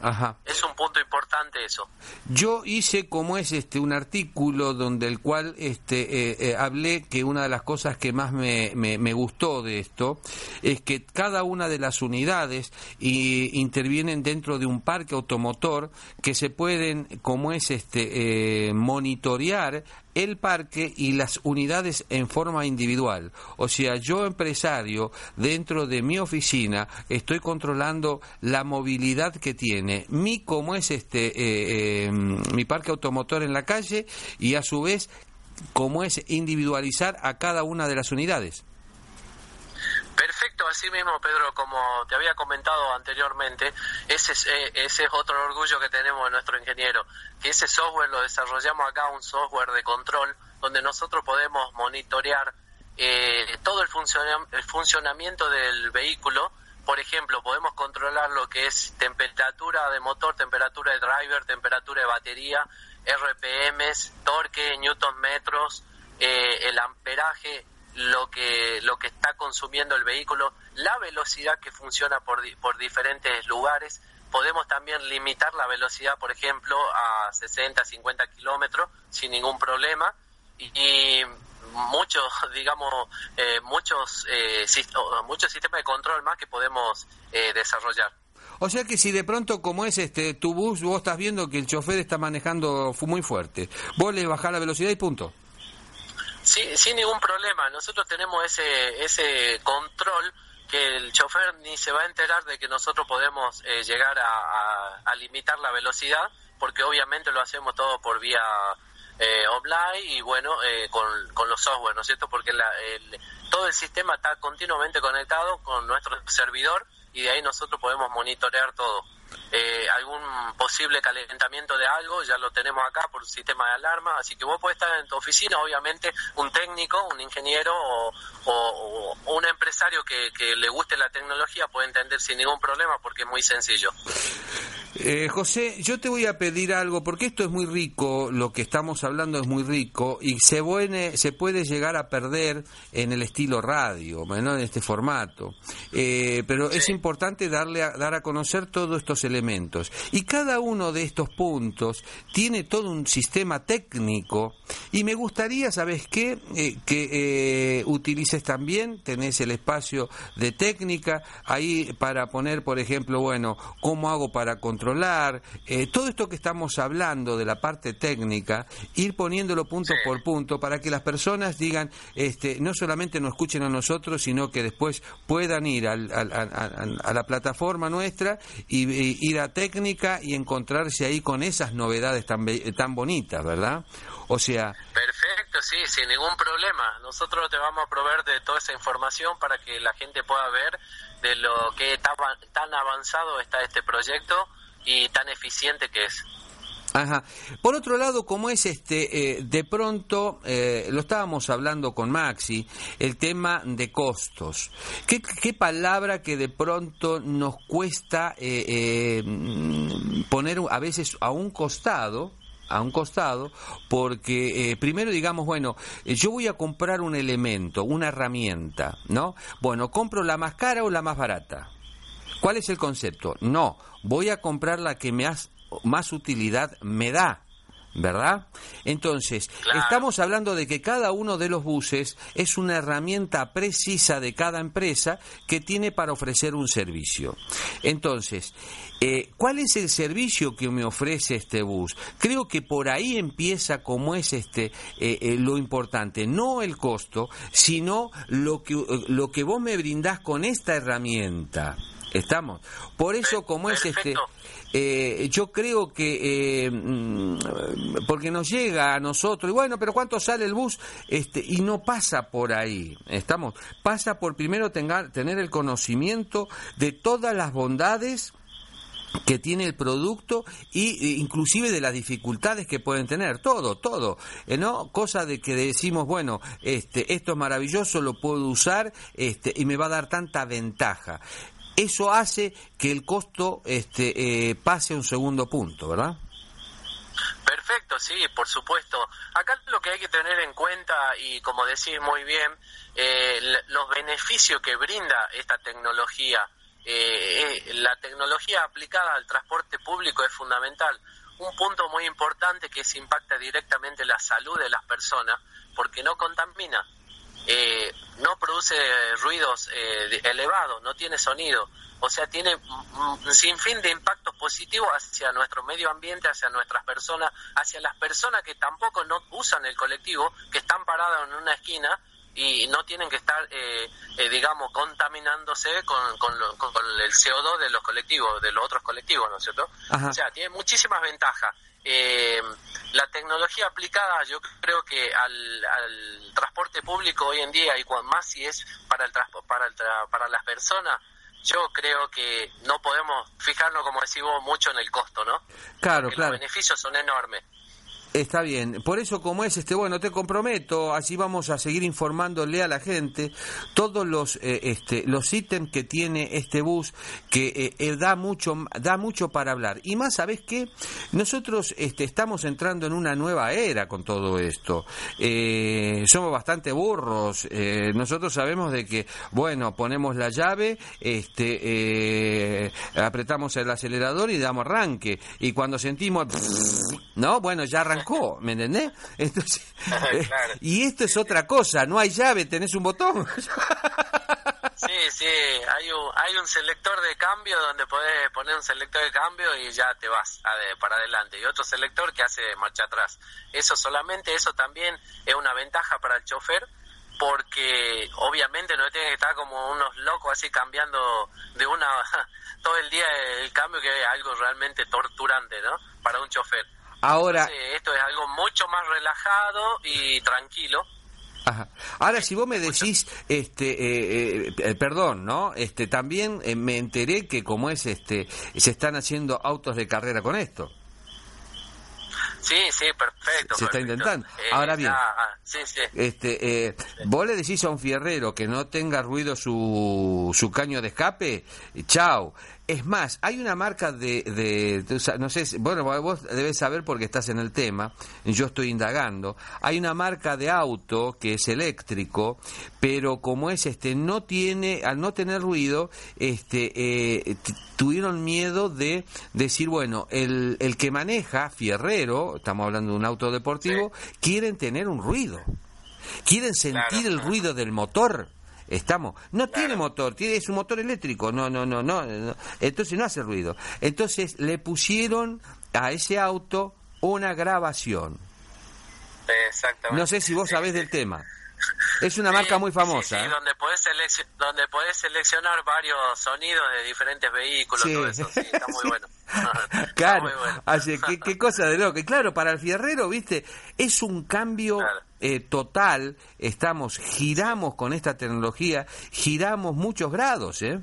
Ajá. Es un punto importante eso. Yo hice como es este un artículo donde el cual este eh, eh, hablé que una de las cosas que más me, me, me gustó de esto es que cada una de las unidades y, intervienen dentro de un parque automotor que se pueden como es este eh, monitorear el parque y las unidades en forma individual. O sea, yo empresario, dentro de mi oficina, estoy controlando la movilidad que tiene mi, como es este, eh, eh, mi parque automotor en la calle y a su vez, cómo es individualizar a cada una de las unidades. Perfecto, así mismo, Pedro, como te había comentado anteriormente, ese es, eh, ese es otro orgullo que tenemos de nuestro ingeniero, que ese software lo desarrollamos acá, un software de control, donde nosotros podemos monitorear eh, todo el, funciona- el funcionamiento del vehículo. Por ejemplo, podemos controlar lo que es temperatura de motor, temperatura de driver, temperatura de batería, RPMs, torque, newton metros, eh, el amperaje, lo que lo que está consumiendo el vehículo, la velocidad que funciona por, por diferentes lugares. Podemos también limitar la velocidad, por ejemplo, a 60, 50 kilómetros sin ningún problema. Y, y muchos, digamos, eh, muchos, eh, muchos sistemas de control más que podemos eh, desarrollar. O sea que si de pronto como es este tu bus, vos estás viendo que el chofer está manejando muy fuerte, vos le bajás la velocidad y punto. Sí, sin ningún problema. Nosotros tenemos ese, ese control que el chofer ni se va a enterar de que nosotros podemos eh, llegar a, a- limitar la velocidad, porque obviamente lo hacemos todo por vía eh, online y bueno, eh, con, con los software, ¿no es cierto? Porque la- el- todo el sistema está continuamente conectado con nuestro servidor y de ahí nosotros podemos monitorear todo. Eh, algún posible calentamiento de algo, ya lo tenemos acá por un sistema de alarma, así que vos podés estar en tu oficina, obviamente un técnico, un ingeniero o, o- un empresario que, que le guste la tecnología puede entender sin ningún problema porque es muy sencillo. Eh, José, yo te voy a pedir algo, porque esto es muy rico, lo que estamos hablando es muy rico, y se, buene- se puede llegar a perder en el estilo radio, ¿no? en este formato. Eh, pero es importante darle a- dar a conocer todos estos elementos. Y cada uno de estos puntos tiene todo un sistema técnico, y me gustaría, ¿sabes qué? Eh, que eh, utilices también, tenés el espacio de técnica ahí para poner, por ejemplo, bueno, cómo hago para controlar, eh, todo esto que estamos hablando de la parte técnica, ir poniéndolo punto por punto para que las personas digan, este, no solamente nos escuchen a nosotros, sino que después puedan ir al- al- a, a- a la plataforma nuestra y, y ir a técnica y encontrarse ahí con esas novedades tan, tan bonitas, ¿verdad? O sea, Perfecto, sí, sin ningún problema. Nosotros te vamos a proveer de toda esa información para que la gente pueda ver de lo que tan avanzado está este proyecto y tan eficiente que es. Ajá. Por otro lado, como es este, eh, de pronto, eh, lo estábamos hablando con Maxi, el tema de costos. ¿Qué, qué palabra que de pronto nos cuesta eh, eh, poner a veces a un costado? a un costado, porque eh, primero digamos, bueno, yo voy a comprar un elemento, una herramienta, ¿no? Bueno, ¿compro la más cara o la más barata? ¿Cuál es el concepto? No, voy a comprar la que me has- más utilidad me da. ¿Verdad? Entonces, Claro. estamos hablando de que cada uno de los buses es una herramienta precisa de cada empresa que tiene para ofrecer un servicio. Entonces, eh, ¿cuál es el servicio que me ofrece este bus? Creo que por ahí empieza como es este eh, eh, lo importante, no el costo, sino lo que lo que vos me brindás con esta herramienta. ¿Estamos? Por eso, como es este... Eh, yo creo que eh, mm, porque nos llega a nosotros y bueno pero cuánto sale el bus este y no pasa por ahí estamos pasa por primero tenga- tener el conocimiento de todas las bondades que tiene el producto y e, inclusive de las dificultades que pueden tener. Todo todo. Eh, no cosa de que decimos bueno este esto es maravilloso lo puedo usar este y me va a dar tanta ventaja eso hace que el costo este eh, pase a un segundo punto verdad Perfecto, sí, por supuesto. Acá lo que hay que tener en cuenta, y como decís muy bien, eh, los beneficios que brinda esta tecnología. Eh, eh, la tecnología aplicada al transporte público es fundamental. Un punto muy importante que se impacta directamente la salud de las personas, porque no contamina, eh, no produce ruidos eh, elevados, no tiene sonido. O sea, tiene un sinfín de impactos positivos hacia nuestro medio ambiente, hacia nuestras personas, hacia las personas que tampoco no usan el colectivo, que están paradas en una esquina y no tienen que estar, eh, eh, digamos, contaminándose con, con, lo- con- con el CO2 de los colectivos, de los otros colectivos, ¿no es cierto? Ajá. O sea, tiene muchísimas ventajas. Eh, la tecnología aplicada, yo creo que al, al transporte público hoy en día, y cuan- más si es para, el para, el tra- para las personas, yo creo que no podemos fijarnos, como decimos, mucho en el costo, ¿no? claro Porque claro los beneficios son enormes. Está bien, por eso como es este, bueno, te comprometo, así vamos a seguir informándole a la gente todos los eh, este, los ítems que tiene este bus que eh, eh, da mucho da mucho para hablar. Y más, ¿sabes qué? Nosotros este, estamos entrando en una nueva era con todo esto. Somos bastante burros. nosotros sabemos de que, bueno, ponemos la llave, este, apretamos el acelerador y damos arranque. Y cuando sentimos, ¿no? Bueno, ya arrancamos ¿me entendés? Entonces, eh, Claro. y esto es otra cosa, no hay llave, tenés un botón. Sí, sí, hay un, hay un selector de cambio donde podés poner un selector de cambio y ya te vas ade- para adelante. Y otro selector que hace marcha atrás. Eso solamente, eso también es una ventaja para el chofer porque obviamente no tiene que estar como unos locos así cambiando de una todo el día el cambio que es algo realmente torturante, ¿no? Para un chofer. Ahora, Entonces, esto es algo mucho más relajado y tranquilo. Ajá. Ahora, si vos me decís, este, eh, eh, eh, perdón, ¿no? Este, también eh, me enteré que como es, este, se están haciendo autos de carrera con esto. Sí, sí, perfecto. Se está perfecto. intentando. Eh, Ahora bien. ah, sí, sí. Este, eh, vos le decís a un fierrero que no tenga ruido su, su caño de escape, chao. Es más, hay una marca de, de, no sé, bueno, vos debes saber porque estás en el tema, yo estoy indagando. Hay una marca de auto que es eléctrico, pero como es este, no tiene, al no tener ruido, este, eh, tuvieron miedo de decir, bueno, el, el que maneja, fierrero, estamos hablando de un auto deportivo, quieren tener un ruido. Quieren sentir Claro. el ruido del motor. Estamos, no tiene motor, tiene es un motor eléctrico, no, no, no, no, no. entonces no hace ruido. Entonces le pusieron a ese auto una grabación. Exactamente. No sé si vos sabés del tema. Es una marca muy famosa. sí, ¿eh? donde podés, selec- donde podés seleccionar varios sonidos de diferentes vehículos, Sí. todo eso. Sí, está muy bueno. Claro, muy bueno. así, qué, qué cosa de loco. Y claro, para el fierrero, viste, es un cambio Claro. eh, total. Estamos, giramos con esta tecnología, giramos muchos grados, ¿eh?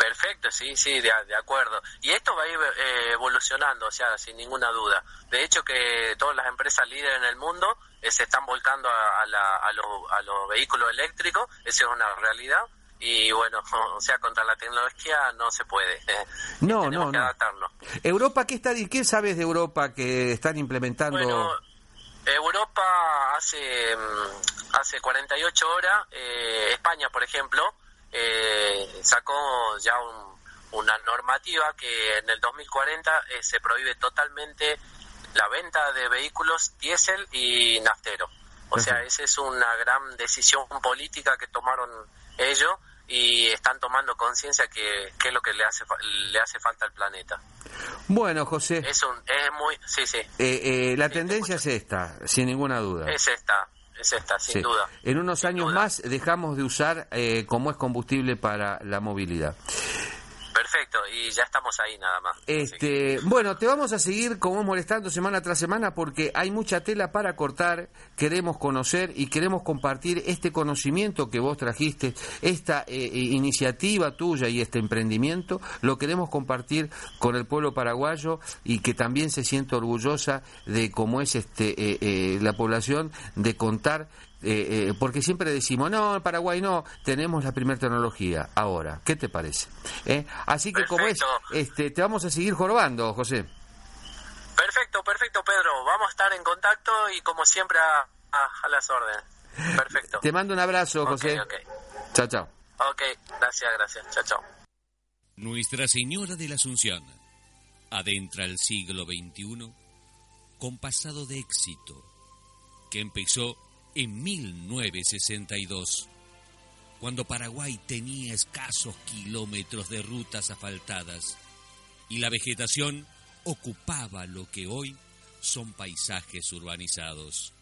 Perfecto, sí, sí, de, de acuerdo. Y esto va a ir eh, evolucionando, o sea, sin ninguna duda. De hecho, que todas las empresas líderes en el mundo eh, se están volcando a, a, la- a los- a los vehículos eléctricos, eso es una realidad. Y bueno, o sea, contra la tecnología no se puede. eh. No, Tenemos no, que no. adaptarnos. Europa, ¿qué, está, ¿qué sabes de Europa que están implementando? Bueno, Europa hace mm, hace 48 horas, eh, España, por ejemplo, eh, sacó ya un- una normativa que en el 2040 eh, se prohíbe totalmente la venta de vehículos diésel y naftero. O sea, esa es una gran decisión política que tomaron ellos y están tomando conciencia que, que es lo que le hace le hace falta al planeta. Bueno, José, Es un es muy sí sí eh, eh, la sí, tendencia es esta, sin ninguna duda. es esta es esta sin Sí. duda. En unos Sin años duda. más dejamos de usar eh, como es combustible para la movilidad. Perfecto, y ya estamos ahí nada más. Que- Este, bueno, te vamos a seguir como molestando semana tras semana porque hay mucha tela para cortar, queremos conocer y queremos compartir este conocimiento que vos trajiste, esta eh, iniciativa tuya y este emprendimiento, lo queremos compartir con el pueblo paraguayo y que también se siente orgullosa de cómo es este eh, eh, la población de contar eh, eh, porque siempre decimos, no, en Paraguay no, tenemos la primera tecnología ahora. ¿Qué te parece? ¿Eh? Así que como es, este, te vamos a seguir jorobando, José. Perfecto, perfecto, Pedro. Vamos a estar en contacto y como siempre a, a- a las órdenes. Perfecto. Te mando un abrazo, José. ok. Chao, chao. Ok, gracias, gracias. Chao, chao. Nuestra Señora de la Asunción adentra el siglo XXI con pasado de éxito que empezó en 1962, cuando Paraguay tenía escasos kilómetros de rutas asfaltadas y la vegetación ocupaba lo que hoy son paisajes urbanizados.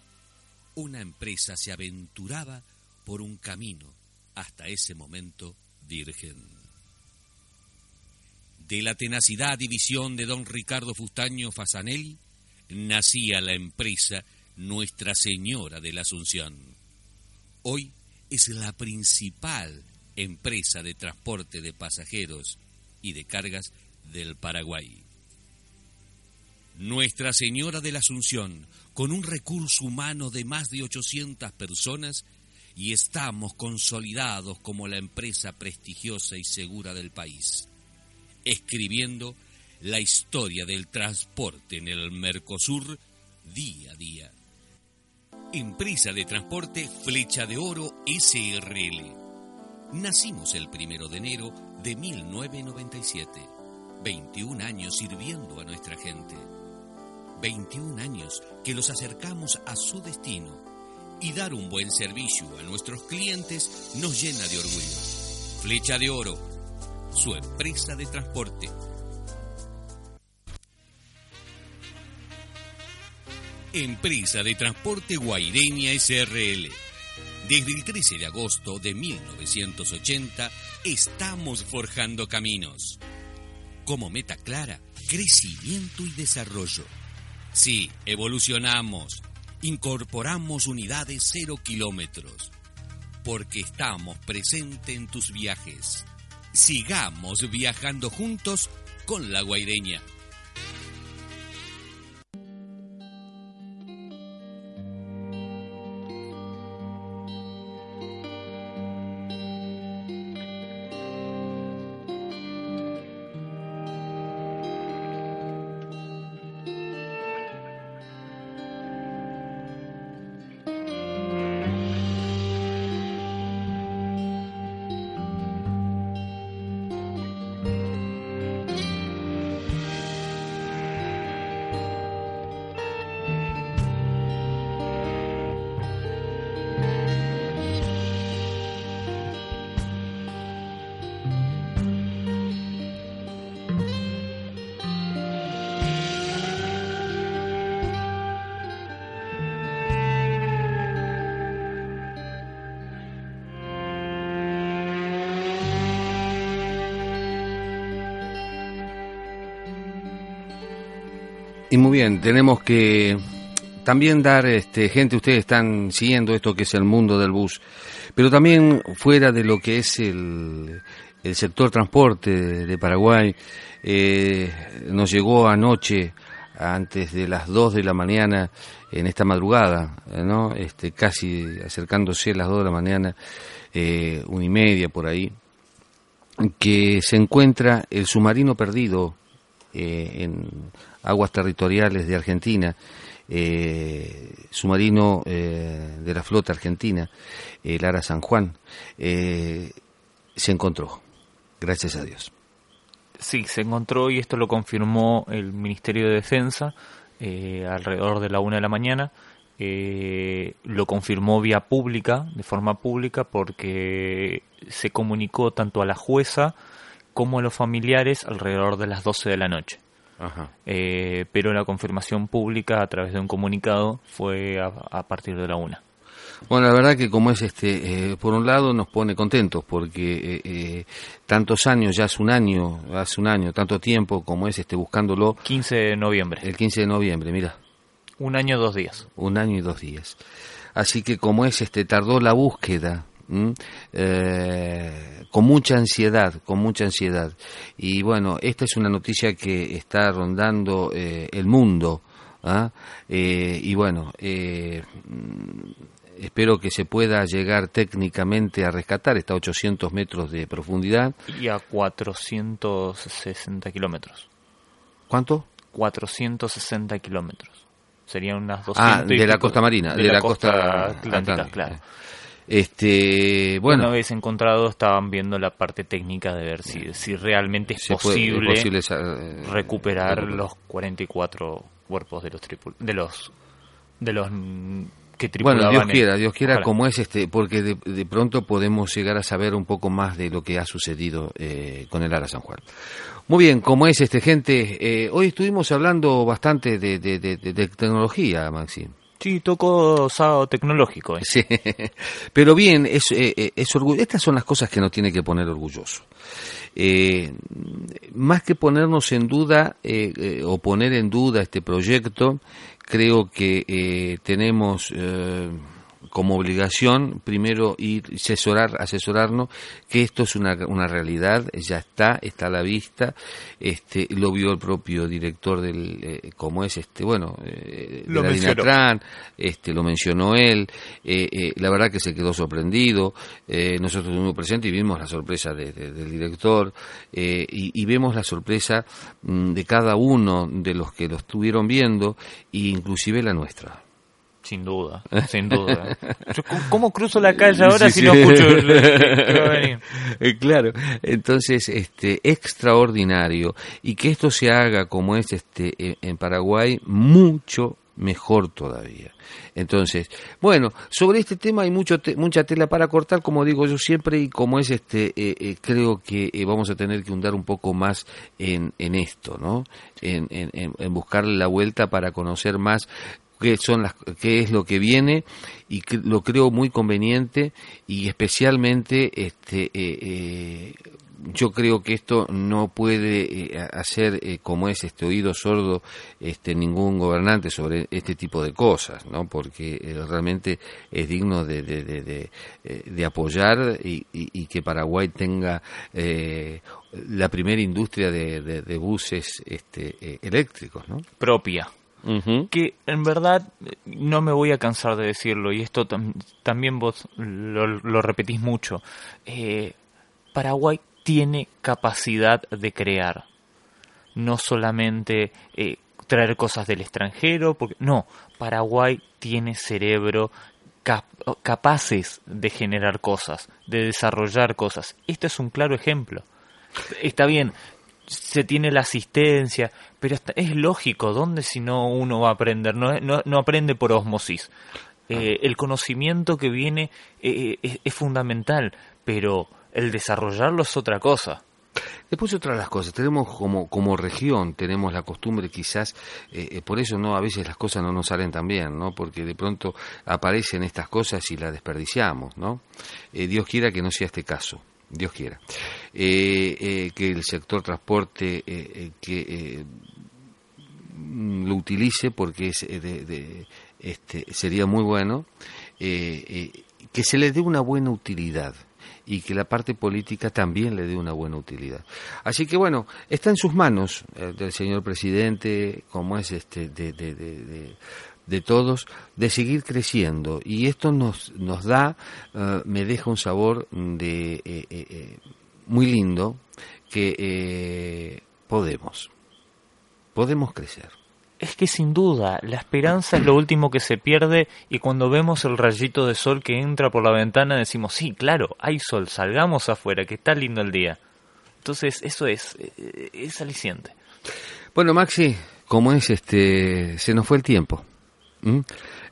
Una empresa se aventuraba por un camino hasta ese momento virgen. De la tenacidad y visión de don Ricardo Fustaño Fasanelli nacía la empresa Nuestra Señora de la Asunción. Hoy es la principal empresa de transporte de pasajeros y de cargas del Paraguay. Nuestra Señora de la Asunción, con un recurso humano de más de 800 personas, y estamos consolidados como la empresa prestigiosa y segura del país, escribiendo la historia del transporte en el Mercosur día a día. Empresa de transporte Flecha de Oro SRL. Nacimos el primero de enero de 1997. 21 años sirviendo a nuestra gente. 21 años que los acercamos a su destino y dar un buen servicio a nuestros clientes nos llena de orgullo. Flecha de Oro, su empresa de transporte. Empresa de Transporte Guaireña SRL. Desde el 13 de agosto de 1980 estamos forjando caminos. Como meta clara, crecimiento y desarrollo. Sí, evolucionamos. Incorporamos unidades cero kilómetros. Porque estamos presentes en tus viajes. Sigamos viajando juntos con la Guaireña. Bien, tenemos que también dar, este, gente, ustedes están siguiendo esto que es el mundo del bus, pero también fuera de lo que es el, el sector transporte de, Paraguay, eh, nos llegó anoche, antes de las 2 de la mañana, en esta madrugada, eh, ¿no? Este, casi acercándose a las 2 de la mañana, eh, una y media por ahí, que se encuentra el submarino perdido eh, en aguas territoriales de Argentina, eh, submarino eh, de la flota argentina, el Ara San Juan, eh, se encontró, gracias a Dios. Sí, se encontró y esto lo confirmó el Ministerio de Defensa eh, alrededor de la una de la mañana. Eh, lo confirmó vía pública, de forma pública, porque se comunicó tanto a la jueza como a los familiares alrededor de las 12 de la noche. Ajá. Eh, pero la confirmación pública a través de un comunicado fue a, a partir de la una. Bueno, la verdad que como es este, eh, por un lado nos pone contentos porque eh, eh, tantos años, ya hace un año, hace un año, tanto tiempo como es este buscándolo 15 de noviembre. el 15 de noviembre, mira, Un año, dos días. un año y dos días. Así que como es este, tardó la búsqueda. Eh, con mucha ansiedad, con mucha ansiedad. Y bueno, esta es una noticia que está rondando eh, el mundo. ¿ah? Eh, y bueno, eh, espero que se pueda llegar técnicamente a rescatar, está a 800 metros de profundidad. Y a 460 kilómetros. ¿Cuánto? 460 kilómetros. Serían unas 200 Ah, de la costa marina, de, la, costa, atlántica, atlántica. claro. Este, bueno, Una vez encontrado, estaban viendo la parte técnica de ver si, si realmente es se puede- es posible, posible esa- eh, recuperar los 44 cuerpos de los tripul de los de los que Bueno. Dios quiera, Dios quiera Ojalá. como es este, porque de, de pronto podemos llegar a saber un poco más de lo que ha sucedido eh, con el Ara San Juan. Muy bien, como es este gente, eh, hoy estuvimos hablando bastante de, de- de- tecnología, Maxi. Sí, tocó sábado tecnológico. eh. Sí, pero bien, es, eh, eh. Estas son las cosas que nos tiene que poner orgulloso. Eh, más que ponernos en duda eh, o poner en duda este proyecto, creo que tenemos como obligación primero ir asesorar, asesorarnos que esto es una, una realidad, ya está, está a la vista, este, lo vio el propio director del, eh, como es este, bueno, eh, de Lo la mencionó. Dinatran, este, lo mencionó él, eh, eh, la verdad que se quedó sorprendido, eh, nosotros estuvimos presentes y vimos la sorpresa de- de- del director eh, y, y vemos la sorpresa mm, de cada uno de los que lo estuvieron viendo e inclusive la nuestra. Sin duda, sin duda. Yo, ¿cómo- ¿Cómo cruzo la calle ahora Sí, si sí. no escucho el- el? Eh, Claro, entonces este extraordinario y que esto se haga como es este en- Paraguay mucho mejor todavía. Entonces, bueno, sobre este tema hay mucho te- mucha tela para cortar, como digo yo siempre, y como es este, eh, eh, creo que eh, vamos a tener que hundar un poco más en, en esto, ¿no? En, en, en- en buscarle la vuelta para conocer más qué son las qué es lo que viene y que lo creo muy conveniente y especialmente este eh, eh, yo creo que esto no puede eh, hacer eh, como es este oído sordo este ningún gobernante sobre este tipo de cosas no porque realmente es digno de, de, de, de, apoyar y, que Paraguay tenga la primera industria de, buses este eléctricos Propia. Que en verdad eh, no me voy a cansar de decirlo y esto tam- también vos lo, lo repetís mucho. Eh, Paraguay tiene capacidad de crear, no solamente eh, traer cosas del extranjero, porque no, Paraguay tiene cerebro cap- capaces de generar cosas, de desarrollar cosas. Este es un claro ejemplo. Está bien, se tiene la asistencia, pero es lógico, ¿dónde si no uno va a aprender? No, no, no aprende por osmosis. Eh, el conocimiento que viene eh, es, es fundamental, pero el desarrollarlo es otra cosa. Después otra de las cosas, tenemos como, como región, tenemos la costumbre quizás, eh, eh, por eso no a veces las cosas no nos salen tan bien, ¿no? Porque de pronto aparecen estas cosas y las desperdiciamos, ¿no? Eh, Dios quiera que no sea este caso, Dios quiera. Eh, eh, que el sector transporte, eh, que lo utilice porque es, de- de- este, sería muy bueno, que se le dé una buena utilidad y que la parte política también le dé una buena utilidad. Así que bueno, está en sus manos del señor presidente, como es este, de, de- todos, de seguir creciendo. Y esto nos, nos da, eh, me deja un sabor de eh, eh, muy lindo que eh, podemos, podemos crecer. Es que sin duda, la esperanza es lo último que se pierde y cuando vemos el rayito de sol que entra por la ventana decimos, sí, claro, hay sol, salgamos afuera, que está lindo el día. Entonces, eso es, es aliciente. Bueno, Maxi, como es este, se nos fue el tiempo. ¿M?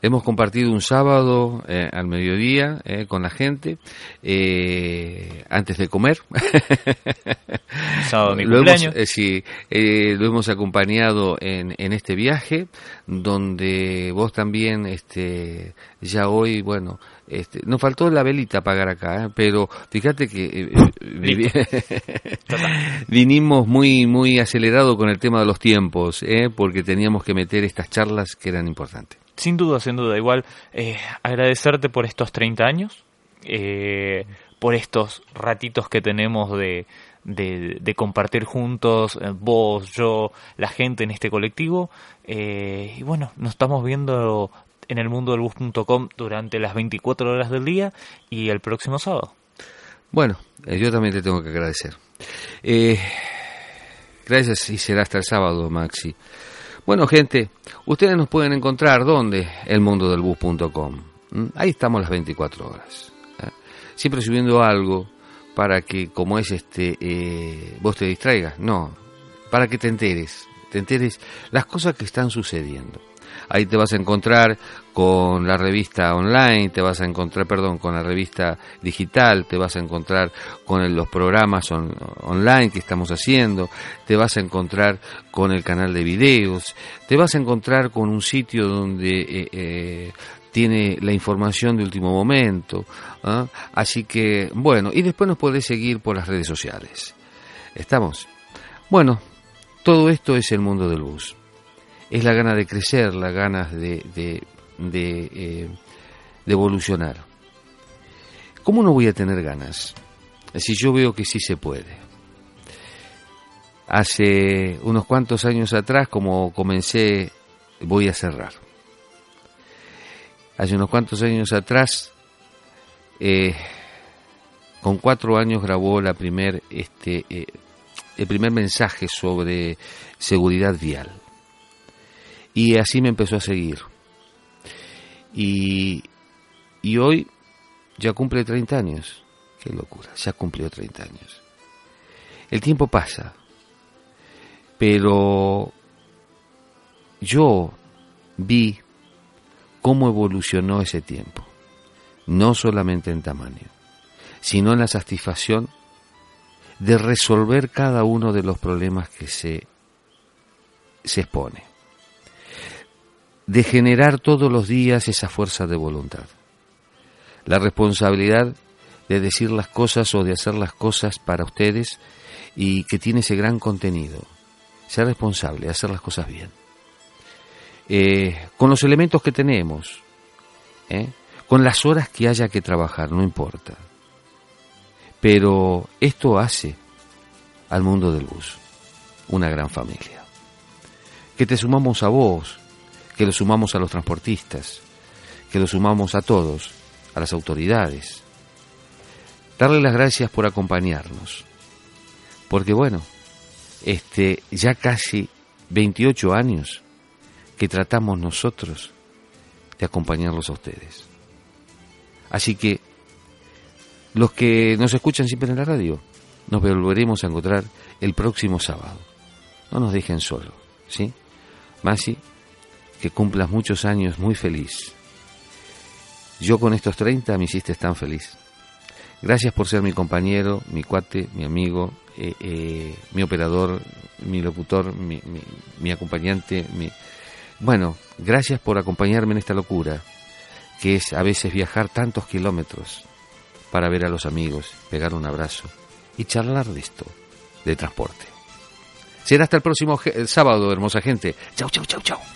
Hemos compartido un sábado eh, al mediodía eh, con la gente eh, antes de comer. Sábado de mi lo cumpleaños. eh, sí, eh, lo hemos acompañado en, en este viaje, donde vos también, este, ya hoy, bueno, este, nos faltó la velita pagar acá, ¿eh? pero fíjate que eh, eh, vinimos muy, muy acelerado con el tema de los tiempos, ¿eh? porque teníamos que meter estas charlas que eran importantes. Sin duda, sin duda. Igual, eh, agradecerte por estos 30 años, eh, por estos ratitos que tenemos de, de, de compartir juntos, vos, yo, la gente en este colectivo. eh, y bueno, nos estamos viendo en el mundo del bus.com durante las 24 horas del día y el próximo sábado. Bueno, eh, yo también te tengo que agradecer. Eh, gracias y será hasta el sábado, Maxi. Bueno, gente, ustedes nos pueden encontrar ¿dónde? elmundodelbus.com. ¿m? Ahí estamos las 24 horas. ¿eh? Siempre subiendo algo para que, como es este, eh, vos te distraigas. No, para que te enteres, te enteres las cosas que están sucediendo. Ahí te vas a encontrar con la revista online, te vas a encontrar, perdón, con la revista digital, te vas a encontrar con los programas on- online que estamos haciendo, te vas a encontrar con el canal de videos, te vas a encontrar con un sitio donde eh, eh, tiene la información de último momento. ¿ah? Así que, bueno, y después nos podés seguir por las redes sociales. ¿Estamos? Bueno, todo esto es el mundo del bus. Es la gana de crecer, la ganas de, de, eh, de evolucionar. ¿Cómo no voy a tener ganas? Si yo veo que sí se puede. Hace unos cuantos años atrás, como comencé, voy a cerrar. Hace unos cuantos años atrás, eh, con cuatro años grabó la primer, este, eh, el primer mensaje sobre seguridad vial. Y así me empezó a seguir. Y, y hoy ya cumple 30 años. Qué locura, ya cumplió 30 años. El tiempo pasa, pero yo vi cómo evolucionó ese tiempo, no solamente en tamaño, sino en la satisfacción de resolver cada uno de los problemas que se, se expone, de generar todos los días esa fuerza de voluntad, la responsabilidad de decir las cosas o de hacer las cosas para ustedes y que tiene ese gran contenido, ser responsable, hacer las cosas bien. Eh, con los elementos que tenemos, ¿eh? con las horas que haya que trabajar, no importa. Pero esto hace al mundo del bus una gran familia. Que te sumamos a vos, que lo sumamos a los transportistas, que lo sumamos a todos, a las autoridades. Darle las gracias por acompañarnos. Porque bueno, este ya casi 28 años que tratamos nosotros de acompañarlos a ustedes. Así que los que nos escuchan siempre en la radio, nos volveremos a encontrar el próximo sábado. No nos dejen solos, ¿sí? Masi, que cumplas muchos años muy feliz. Yo con estos 30 me hiciste tan feliz. Gracias por ser mi compañero, mi cuate, mi amigo, eh, eh, mi operador, mi locutor, mi, mi, acompañante. Mi... Bueno, gracias por acompañarme en esta locura, que es a veces viajar tantos kilómetros para ver a los amigos, pegar un abrazo y charlar de esto, de transporte. Será hasta el próximo sábado, hermosa gente. Chau, chau, chau, chau.